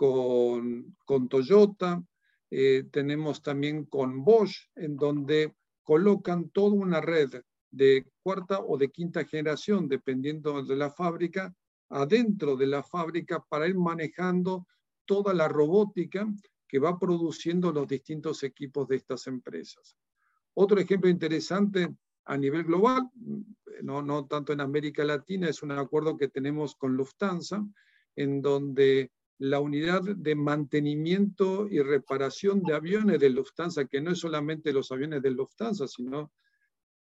Speaker 3: con, Toyota, eh, tenemos también con Bosch, en donde colocan toda una red de cuarta o de quinta generación, dependiendo de la fábrica, adentro de la fábrica para ir manejando toda la robótica que va produciendo los distintos equipos de estas empresas. Otro ejemplo interesante a nivel global, no, no tanto en América Latina, es un acuerdo que tenemos con Lufthansa, en donde la unidad de mantenimiento y reparación de aviones de Lufthansa, que no es solamente los aviones de Lufthansa, sino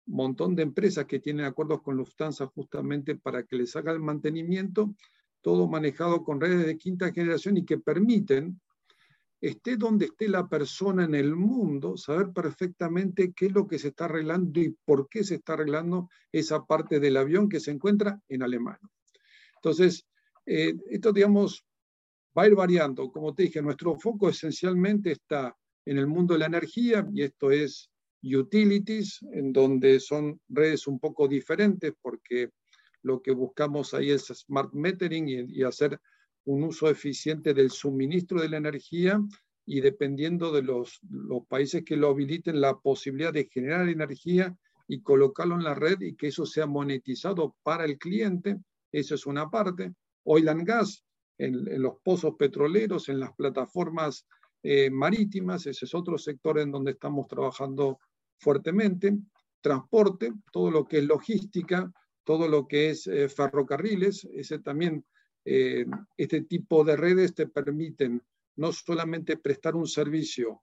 Speaker 3: montón de empresas que tienen acuerdos con Lufthansa justamente para que les haga el mantenimiento, todo manejado con redes de quinta generación y que permiten, esté donde esté la persona en el mundo, saber perfectamente qué es lo que se está arreglando y por qué se está arreglando esa parte del avión que se encuentra en Alemania. Entonces, eh, esto, digamos, va a ir variando. Como te dije, nuestro foco esencialmente está en el mundo de la energía y esto es utilities, en donde son redes un poco diferentes porque lo que buscamos ahí es smart metering y, hacer un uso eficiente del suministro de la energía y dependiendo de los, países que lo habiliten, la posibilidad de generar energía y colocarlo en la red y que eso sea monetizado para el cliente, eso es una parte. Oil and gas, en, los pozos petroleros, en las plataformas eh, marítimas, ese es otro sector en donde estamos trabajando fuertemente, transporte, todo lo que es logística, todo lo que es eh, ferrocarriles, ese también, eh, este tipo de redes te permiten no solamente prestar un servicio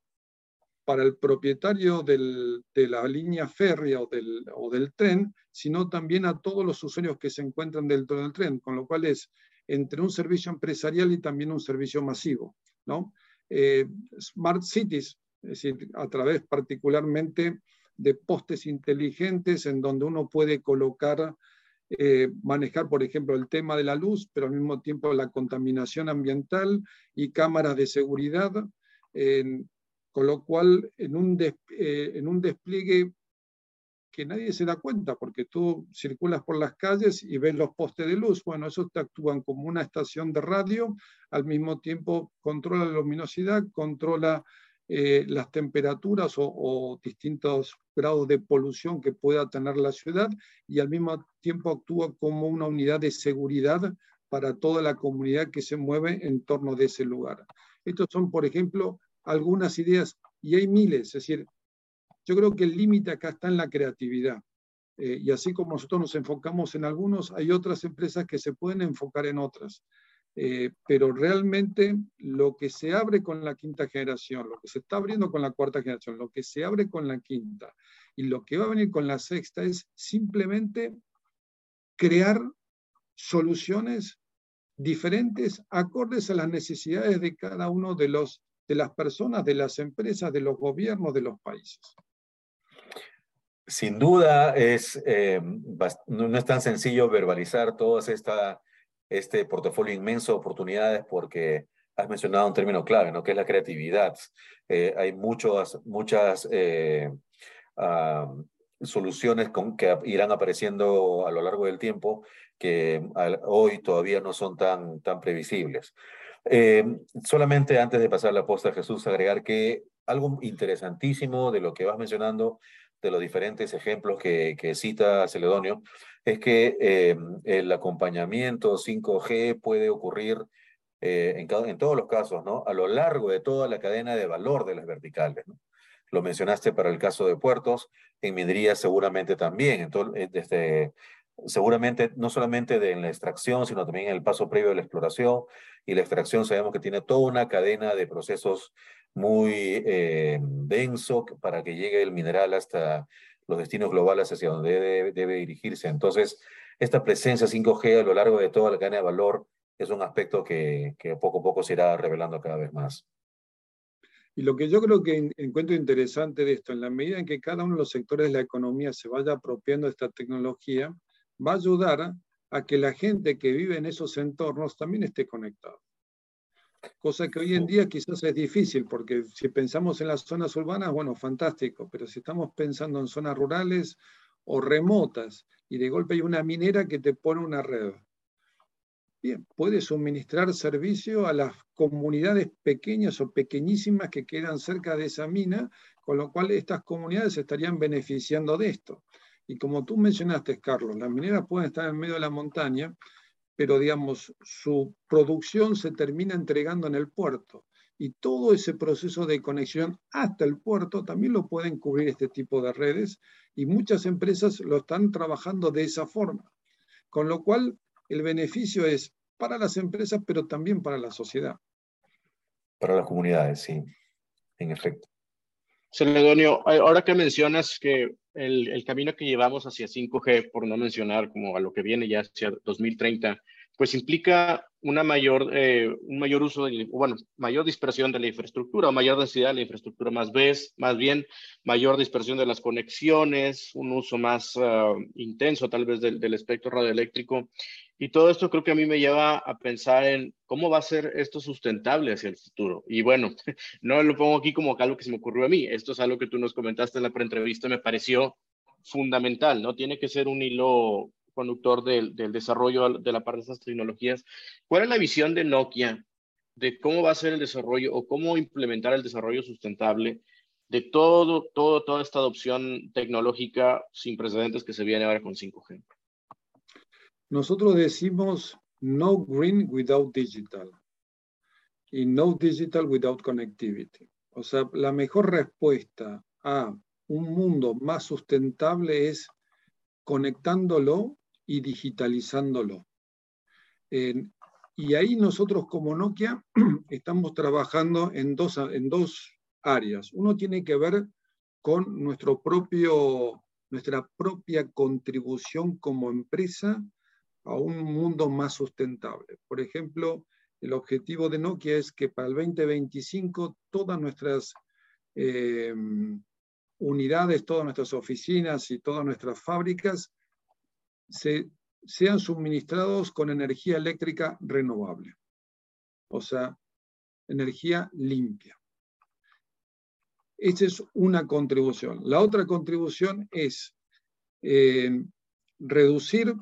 Speaker 3: para el propietario de la línea férrea o del, o del, tren, sino también a todos los usuarios que se encuentran dentro del tren, con lo cual es entre un servicio empresarial y también un servicio masivo. ¿no? Eh, smart Cities, es decir, a través particularmente de postes inteligentes en donde uno puede colocar, eh, manejar, por ejemplo, el tema de la luz, pero al mismo tiempo la contaminación ambiental y cámaras de seguridad, con lo cual en un, eh, en un despliegue que nadie se da cuenta, porque tú circulas por las calles y ves los postes de luz. Bueno, eso te actúan como una estación de radio, al mismo tiempo controla la luminosidad, controla eh, las temperaturas o, distintos grados de polución que pueda tener la ciudad y al mismo tiempo actúa como una unidad de seguridad para toda la comunidad que se mueve en torno de ese lugar. Estos son, por ejemplo, algunas ideas y hay miles, es decir, yo creo que el límite acá está en la creatividad. Eh, y así como nosotros nos enfocamos en algunos, hay otras empresas que se pueden enfocar en otras. Eh, pero realmente lo que se abre con la quinta generación, lo que se está abriendo con la cuarta generación, lo que se abre con la quinta y lo que va a venir con la sexta es simplemente crear soluciones diferentes, acordes a las necesidades de cada uno de, los, de las personas, de las empresas, de los gobiernos, de los países.
Speaker 1: Sin duda, es, eh, no es tan sencillo verbalizar todas estas este portafolio inmenso de oportunidades porque has mencionado un término clave, ¿no? que es la creatividad. Eh, hay muchas eh, soluciones con, que irán apareciendo a lo largo del tiempo que hoy todavía no son tan, tan previsibles. Solamente antes de pasar la posta Jesús, agregar que algo interesantísimo de lo que vas mencionando, de los diferentes ejemplos que, que cita Celedonio, es que eh, el acompañamiento 5G puede ocurrir eh, en, en, todos los casos, ¿no? A lo largo de toda la cadena de valor de las verticales, ¿no? Lo mencionaste para el caso de puertos, en minería seguramente también, entonces, desde, seguramente no solamente de la extracción, sino también en el paso previo de la exploración. Y la extracción sabemos que tiene toda una cadena de procesos muy eh, denso para que llegue el mineral hasta los destinos globales hacia donde debe, dirigirse. Entonces, esta presencia 5G a lo largo de toda la cadena de valor es un aspecto que, poco a poco se irá revelando cada vez más.
Speaker 3: Y lo que yo creo que encuentro interesante de esto, en la medida en que cada uno de los sectores de la economía se vaya apropiando de esta tecnología, va a ayudar a que la gente que vive en esos entornos también esté conectada cosa que hoy en día quizás es difícil, porque si pensamos en las zonas urbanas, bueno, fantástico, pero si estamos pensando en zonas rurales o remotas y de golpe hay una minera que te pone una red, bien, puede suministrar servicio a las comunidades pequeñas o pequeñísimas que quedan cerca de esa mina, con lo cual estas comunidades estarían beneficiando de esto. Y como tú mencionaste, Carlos, las mineras pueden estar en medio de la montaña, pero digamos, su producción se termina entregando en el puerto. Y todo ese proceso de conexión hasta el puerto también lo pueden cubrir este tipo de redes y muchas empresas lo están trabajando de esa forma. Con lo cual, el beneficio es para las empresas, pero también para la sociedad.
Speaker 1: Para las comunidades, sí, en efecto.
Speaker 2: Celedonio, ahora que mencionas que el, camino que llevamos hacia 5G, por no mencionar como a lo que viene ya hacia 2030, pues implica una mayor, eh, un mayor uso, de, bueno, mayor dispersión de la infraestructura, mayor densidad de la infraestructura, más, vez, más bien mayor dispersión de las conexiones, un uso más ah, intenso tal vez del, del espectro radioeléctrico. Y todo esto creo que a mí me lleva a pensar en cómo va a ser esto sustentable hacia el futuro. Y bueno, no lo pongo aquí como algo que se me ocurrió a mí. Esto es algo que tú nos comentaste en la preentrevista, me pareció fundamental, ¿no? Tiene que ser un hilo conductor del, del desarrollo de la parte de estas tecnologías. ¿Cuál es la visión de Nokia de cómo va a ser el desarrollo o cómo implementar el desarrollo sustentable de todo, todo, toda esta adopción tecnológica sin precedentes que se viene ahora con 5G?
Speaker 3: Nosotros decimos no green without digital y no digital without connectivity. O sea, la mejor respuesta a un mundo más sustentable es conectándolo y digitalizándolo. y ahí nosotros como Nokia estamos trabajando en dos, en dos áreas. Uno tiene que ver con nuestro propio, nuestra propia contribución como empresa a un mundo más sustentable. Por ejemplo, el objetivo de Nokia es que para el 2025 todas nuestras eh, unidades, todas nuestras oficinas y todas nuestras fábricas se, sean suministrados con energía eléctrica renovable, o sea, energía limpia. Esa es una contribución. La otra contribución es eh, reducir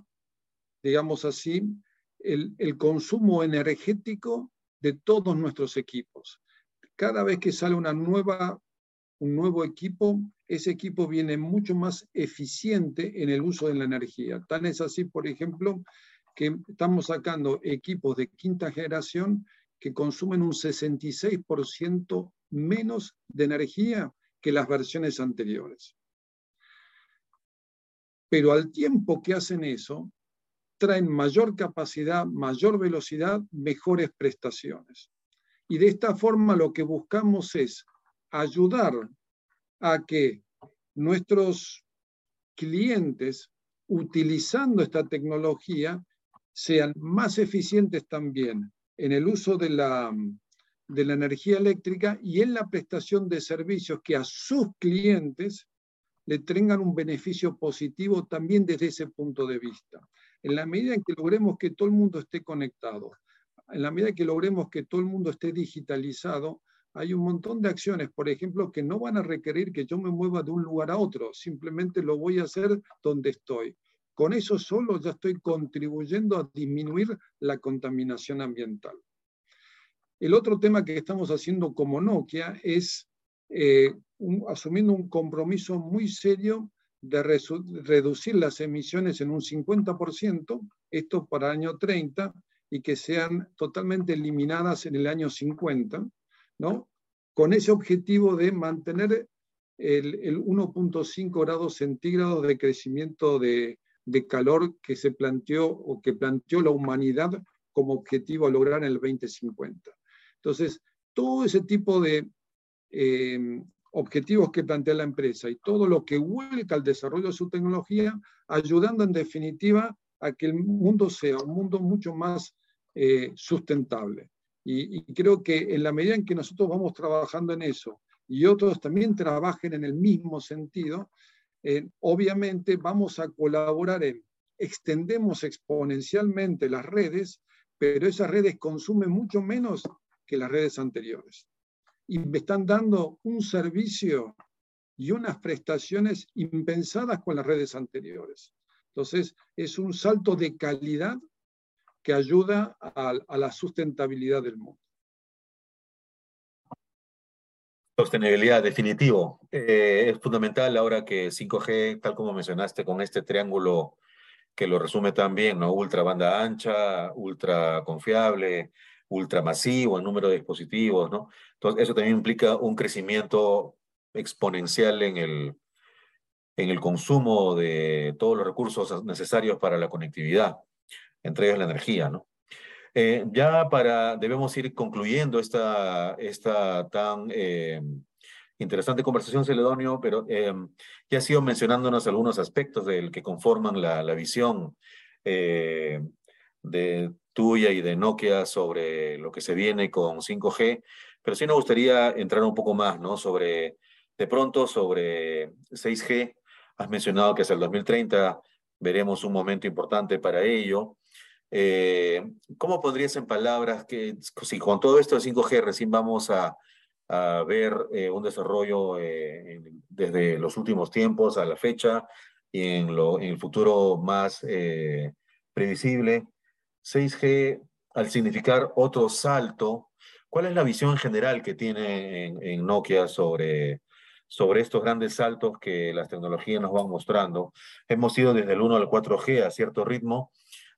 Speaker 3: digamos así, el, consumo energético de todos nuestros equipos. Cada vez que sale una nueva, un nuevo equipo, ese equipo viene mucho más eficiente en el uso de la energía. Tan es así, por ejemplo, que estamos sacando equipos de quinta generación que consumen un 66% menos de energía que las versiones anteriores. Pero al tiempo que hacen eso, traen mayor capacidad, mayor velocidad, mejores prestaciones. Y de esta forma lo que buscamos es ayudar a que nuestros clientes, utilizando esta tecnología, sean más eficientes también en el uso de la, de la energía eléctrica y en la prestación de servicios que a sus clientes le tengan un beneficio positivo también desde ese punto de vista. En la medida en que logremos que todo el mundo esté conectado, en la medida en que logremos que todo el mundo esté digitalizado, hay un montón de acciones, por ejemplo, que no van a requerir que yo me mueva de un lugar a otro, simplemente lo voy a hacer donde estoy. Con eso solo ya estoy contribuyendo a disminuir la contaminación ambiental. El otro tema que estamos haciendo como Nokia es eh, asumiendo un compromiso muy serio de reducir las emisiones en un 50%, esto para año 30, y que sean totalmente eliminadas en el año 50, ¿no? con ese objetivo de mantener el, el 1.5 grados centígrados de crecimiento de, de, calor que se planteó o que planteó la humanidad como objetivo a lograr en el 2050. Entonces, todo ese tipo de eh, objetivos que plantea la empresa y todo lo que vuelca al desarrollo de su tecnología, ayudando en definitiva a que el mundo sea un mundo mucho más eh, sustentable. Y, creo que en la medida en que nosotros vamos trabajando en eso y otros también trabajen en el mismo sentido, eh, obviamente vamos a colaborar en, extendemos exponencialmente las redes, pero esas redes consumen mucho menos que las redes anteriores y me están dando un servicio y unas prestaciones impensadas con las redes anteriores. Entonces, es un salto de calidad que ayuda a, la sustentabilidad del mundo.
Speaker 1: Sostenibilidad, definitivo. Eh, es fundamental ahora que 5G, tal como mencionaste, con este triángulo que lo resume también, ¿no? Ultra banda ancha, ultra confiable, ultramasivo en número de dispositivos, ¿no? Entonces, eso también implica un crecimiento exponencial en el, en el consumo de todos los recursos necesarios para la conectividad, entre ellos la energía, ¿no? Eh, ya para, debemos ir concluyendo esta, esta tan eh, interesante conversación, Celedonio, pero eh, ya ha sido mencionándonos algunos aspectos del que conforman la, visión de tuya y de Nokia sobre lo que se viene con 5G, pero sí nos gustaría entrar un poco más, ¿no? Sobre, de pronto, sobre 6G. Has mencionado que hasta el 2030 veremos un momento importante para ello. Eh, ¿Cómo pondrías en palabras que si con todo esto de 5G recién vamos a, a ver eh, un desarrollo eh, desde los últimos tiempos a la fecha y en, lo, en el futuro más previsible? 6G, al significar otro salto, ¿cuál es la visión general que tiene en, Nokia sobre, sobre estos grandes saltos que las tecnologías nos van mostrando? Hemos ido desde el 1 al 4G a cierto ritmo.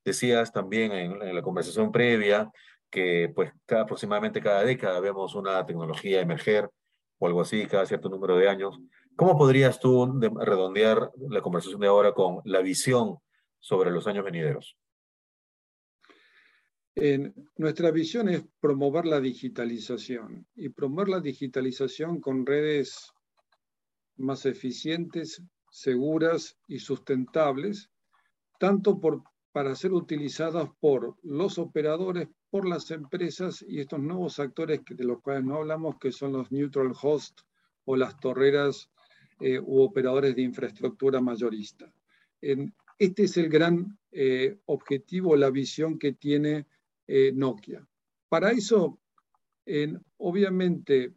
Speaker 1: Decías también en, la conversación previa que pues cada, aproximadamente cada década vemos una tecnología emerger o algo así, cada cierto número de años. ¿Cómo podrías tú redondear la conversación de ahora con la visión sobre los años venideros?
Speaker 3: En, nuestra visión es promover la digitalización y promover la digitalización con redes más eficientes, seguras y sustentables, tanto por, para ser utilizadas por los operadores, por las empresas y estos nuevos actores de los cuales no hablamos, que son los neutral host o las torreras eh, u operadores de infraestructura mayorista. este es el gran eh, objetivo, la visión que tiene eh, Nokia. Para eso, obviamente,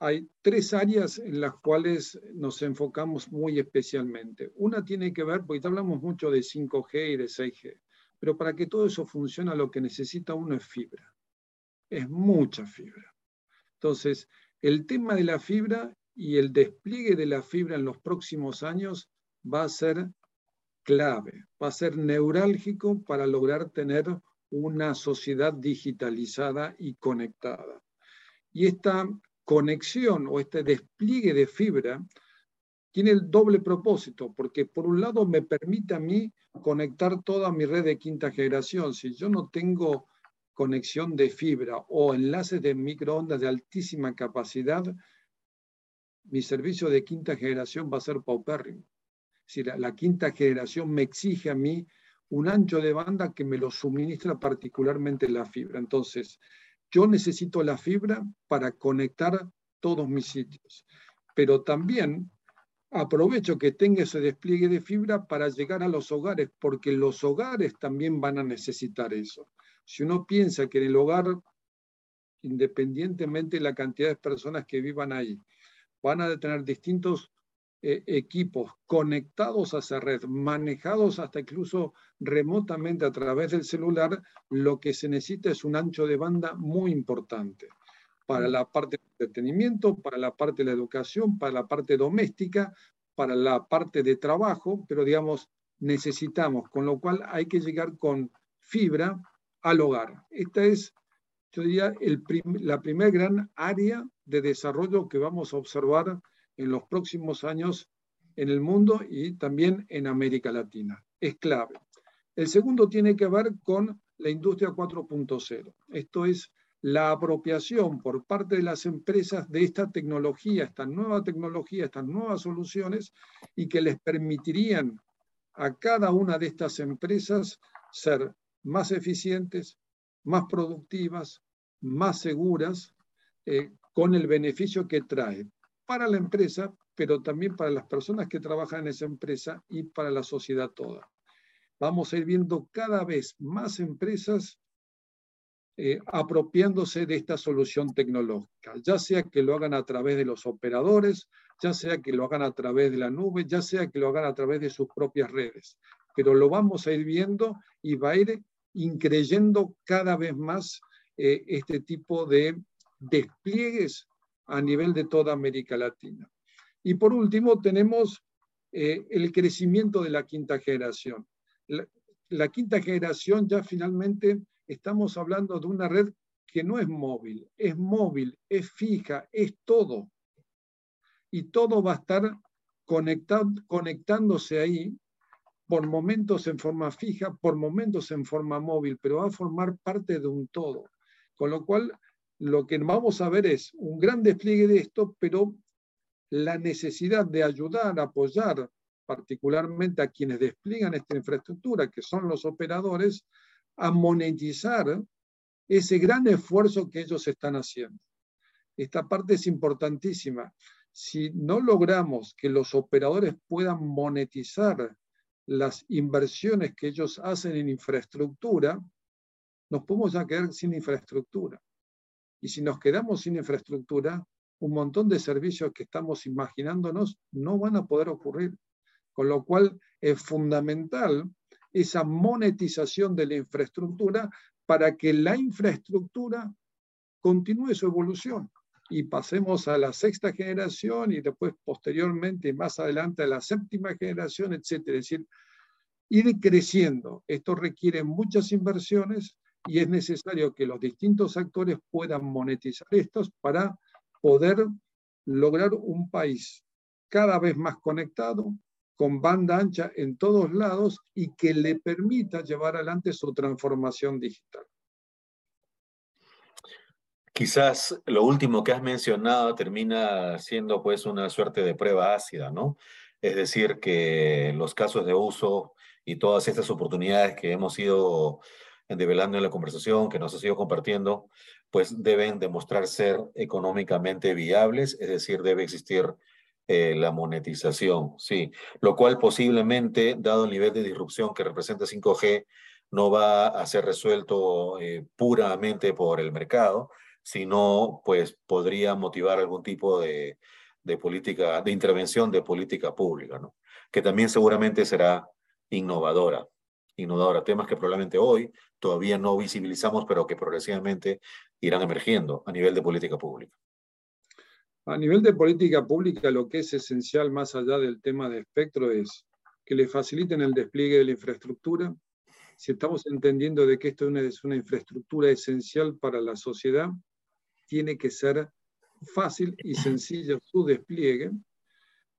Speaker 3: hay tres áreas en las cuales nos enfocamos muy especialmente. Una tiene que ver, porque hablamos mucho de 5G y de 6G, pero para que todo eso funcione lo que necesita uno es fibra. Es mucha fibra. Entonces, el tema de la fibra y el despliegue de la fibra en los próximos años va a ser clave, va a ser neurálgico para lograr tener una sociedad digitalizada y conectada. Y esta conexión o este despliegue de fibra tiene el doble propósito, porque por un lado me permite a mí conectar toda mi red de quinta generación. Si yo no tengo conexión de fibra o enlaces de microondas de altísima capacidad, mi servicio de quinta generación va a ser paupérrimo. Si la, la quinta generación me exige a mí un ancho de banda que me lo suministra particularmente la fibra. Entonces, yo necesito la fibra para conectar todos mis sitios, pero también aprovecho que tenga ese despliegue de fibra para llegar a los hogares, porque los hogares también van a necesitar eso. Si uno piensa que en el hogar, independientemente de la cantidad de personas que vivan ahí, van a tener distintos eh, equipos conectados a esa red, manejados hasta incluso remotamente a través del celular, lo que se necesita es un ancho de banda muy importante para la parte de entretenimiento, para la parte de la educación, para la parte doméstica, para la parte de trabajo, pero digamos, necesitamos, con lo cual hay que llegar con fibra al hogar. Esta es, yo diría, el la primera gran área de desarrollo que vamos a observar en los próximos años en el mundo y también en América Latina. Es clave. El segundo tiene que ver con la industria 4.0. Esto es la apropiación por parte de las empresas de esta tecnología, esta nueva tecnología, estas nuevas soluciones y que les permitirían a cada una de estas empresas ser más eficientes, más productivas, más seguras, eh, con el beneficio que trae para la empresa, pero también para las personas que trabajan en esa empresa y para la sociedad toda. Vamos a ir viendo cada vez más empresas eh, apropiándose de esta solución tecnológica, ya sea que lo hagan a través de los operadores, ya sea que lo hagan a través de la nube, ya sea que lo hagan a través de sus propias redes. Pero lo vamos a ir viendo y va a ir increyendo cada vez más eh, este tipo de despliegues a nivel de toda América Latina. Y por último, tenemos eh, el crecimiento de la quinta generación. La, quinta generación ya finalmente estamos hablando de una red que no es móvil, es móvil, es fija, es todo. Y todo va a estar conectándose ahí por momentos en forma fija, por momentos en forma móvil, pero va a formar parte de un todo. Con lo cual, lo que vamos a ver es un gran despliegue de esto, pero la necesidad de ayudar, apoyar particularmente a quienes despliegan esta infraestructura, que son los operadores, a monetizar ese gran esfuerzo que ellos están haciendo. Esta parte es importantísima. Si no logramos que los operadores puedan monetizar las inversiones que ellos hacen en infraestructura, nos podemos ya quedar sin infraestructura. Y si nos quedamos sin infraestructura, un montón de servicios que estamos imaginándonos no van a poder ocurrir. Con lo cual es fundamental esa monetización de la infraestructura para que la infraestructura continúe su evolución y pasemos a la sexta generación y después posteriormente más adelante a la séptima generación, etc. Es decir, ir creciendo. Esto requiere muchas inversiones y es necesario que los distintos actores puedan monetizar estos para poder lograr un país cada vez más conectado, con banda ancha en todos lados y que le permita llevar adelante su transformación digital.
Speaker 1: Quizás lo último que has mencionado termina siendo pues una suerte de prueba ácida, ¿no? Es decir, que los casos de uso y todas estas oportunidades que hemos ido develando en la conversación, que nos ha ido compartiendo, pues deben demostrar ser económicamente viables, es decir, debe existir eh, la monetización, sí, lo cual posiblemente, dado el nivel de disrupción que representa 5G, no va a ser resuelto eh, puramente por el mercado, sino pues podría motivar algún tipo de, de política, de intervención de política pública, ¿no? que también seguramente será innovadora, innovadora, temas que probablemente hoy todavía no visibilizamos, pero que progresivamente irán emergiendo a nivel de política pública.
Speaker 3: A nivel de política pública, lo que es esencial más allá del tema de espectro es que le faciliten el despliegue de la infraestructura. Si estamos entendiendo de que esto es una infraestructura esencial para la sociedad, tiene que ser fácil y sencillo su despliegue,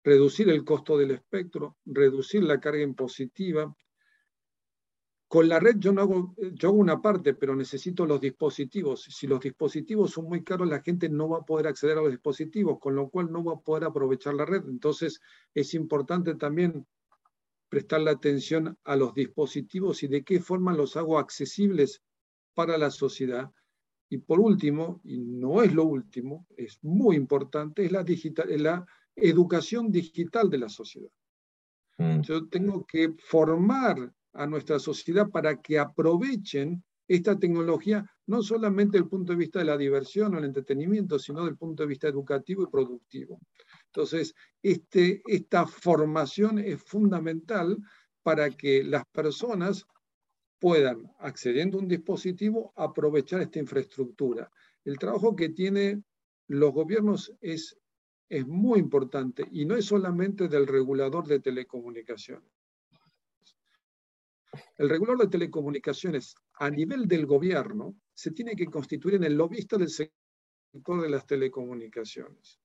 Speaker 3: reducir el costo del espectro, reducir la carga impositiva. Con la red yo no hago, yo hago una parte, pero necesito los dispositivos. Si los dispositivos son muy caros, la gente no va a poder acceder a los dispositivos, con lo cual no va a poder aprovechar la red. Entonces es importante también prestarle atención a los dispositivos y de qué forma los hago accesibles para la sociedad y por último, y no es lo último, es muy importante, es la, digital, la educación digital de la sociedad. Mm. Yo tengo que formar a nuestra sociedad para que aprovechen esta tecnología, no solamente desde el punto de vista de la diversión o el entretenimiento, sino desde el punto de vista educativo y productivo. Entonces, este, esta formación es fundamental para que las personas puedan, accediendo a un dispositivo, aprovechar esta infraestructura. El trabajo que tienen los gobiernos es, es muy importante y no es solamente del regulador de telecomunicaciones. El regulador de telecomunicaciones a nivel del gobierno se tiene que constituir en el lobista del sector de las telecomunicaciones,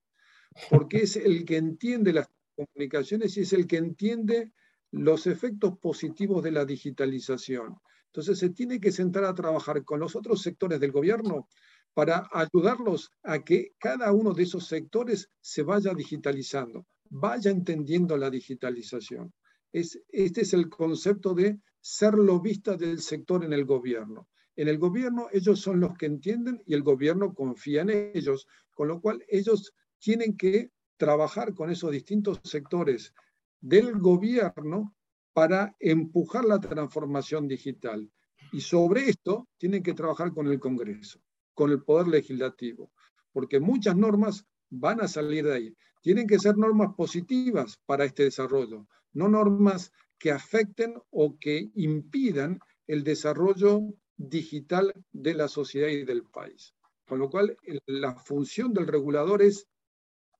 Speaker 3: porque es el que entiende las comunicaciones y es el que entiende los efectos positivos de la digitalización. Entonces se tiene que sentar a trabajar con los otros sectores del gobierno para ayudarlos a que cada uno de esos sectores se vaya digitalizando, vaya entendiendo la digitalización. Es, este es el concepto de ser lobista del sector en el gobierno. En el gobierno ellos son los que entienden y el gobierno confía en ellos, con lo cual ellos tienen que trabajar con esos distintos sectores del gobierno para empujar la transformación digital. Y sobre esto tienen que trabajar con el Congreso, con el Poder Legislativo, porque muchas normas van a salir de ahí. Tienen que ser normas positivas para este desarrollo, no normas que afecten o que impidan el desarrollo digital de la sociedad y del país. Con lo cual, la función del regulador es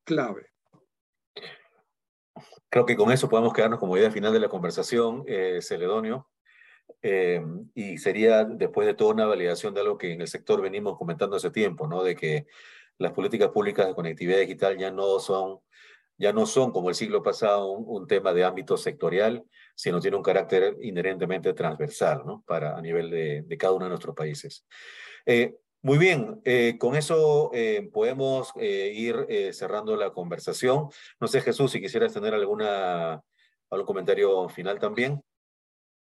Speaker 3: clave.
Speaker 1: Creo que con eso podemos quedarnos como idea final de la conversación, eh, Celedonio. Eh, y sería después de toda una validación de algo que en el sector venimos comentando hace tiempo, ¿no? De que las políticas públicas de conectividad digital ya no son, ya no son como el siglo pasado un, tema de ámbito sectorial, sino tiene un carácter inherentemente transversal, ¿no? Para a nivel de, cada uno de nuestros países. Eh, muy bien, eh, con eso eh, podemos ir cerrando la conversación. No sé, Jesús, si quisieras tener alguna, algún comentario final también.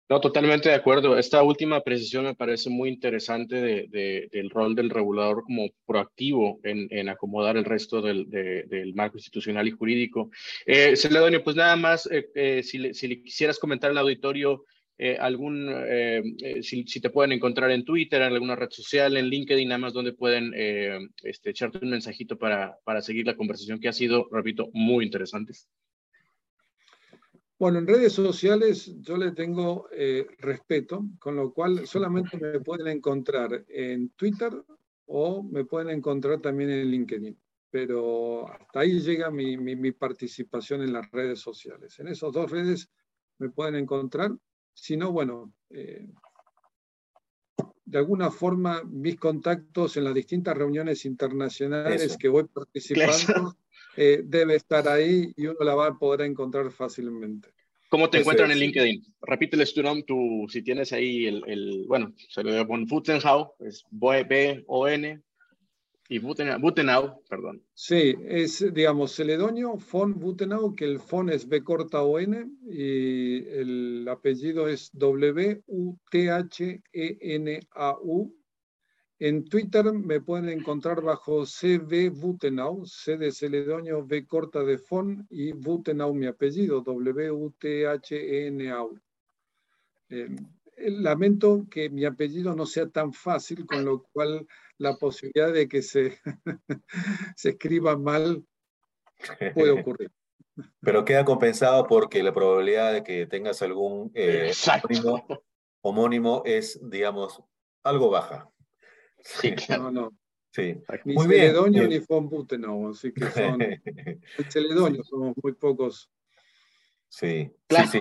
Speaker 2: No, totalmente de acuerdo. Esta última precisión me parece muy interesante de, del rol del regulador como proactivo en, en acomodar el resto del, del, marco institucional y jurídico. Eh, Celedonio, pues nada más, si, le, si le quisieras comentar al auditorio eh, algún, eh, eh, si, te pueden encontrar en Twitter, en alguna red social, en LinkedIn, nada más donde pueden este, echarte un mensajito para, para seguir la conversación que ha sido, repito, muy interesante.
Speaker 3: Bueno, en redes sociales yo le tengo respeto, con lo cual solamente me pueden encontrar en Twitter o me pueden encontrar también en LinkedIn. Pero hasta ahí llega mi, mi, mi participación en las redes sociales. En esas dos redes me pueden encontrar si no, bueno, eh, de alguna forma mis contactos en las distintas reuniones internacionales que voy participando eh, debe estar ahí y uno la va a poder encontrar fácilmente.
Speaker 2: ¿Cómo te encuentran en LinkedIn? Repíteles tu nombre, tu, si tienes ahí el, el, bueno, se lo voy a poner Futzenhau, es B-O-N, Y Butenau, perdón.
Speaker 3: Sí, es, digamos, Celedonio, Fon Butenau, que el Fon es B corta O N y el apellido es W-U-T-H-E-N-A-U. En Twitter me pueden encontrar bajo CB Butenau, C de Celedonio, B corta de Fon y Butenau mi apellido, W-U-T-H-E-N-A-U. Eh, lamento que mi apellido no sea tan fácil, con lo cual la posibilidad de que se, se escriba mal puede ocurrir.
Speaker 1: Pero queda compensado porque la probabilidad de que tengas algún eh, homónimo, es, digamos, algo baja.
Speaker 3: Sí, claro. No, no.
Speaker 1: Sí.
Speaker 3: Ni muy Celedonio bien. ni Fonbutenau, así que son. Celedonio somos muy pocos.
Speaker 1: Sí, sí, sí.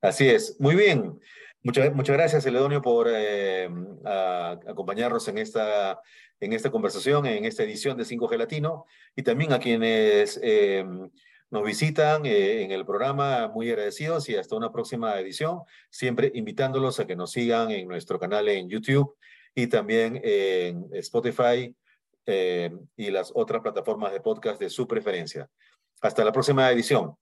Speaker 1: Así es. Muy bien. Muchas, muchas gracias, Celedonio, por eh, acompañarnos en esta, en esta conversación, en esta edición de 5G Latino, y también a quienes eh, nos visitan eh, en el programa, muy agradecidos y hasta una próxima edición, siempre invitándolos a que nos sigan en nuestro canal en YouTube y también en Spotify y las otras plataformas de podcast de su preferencia. Hasta la próxima edición.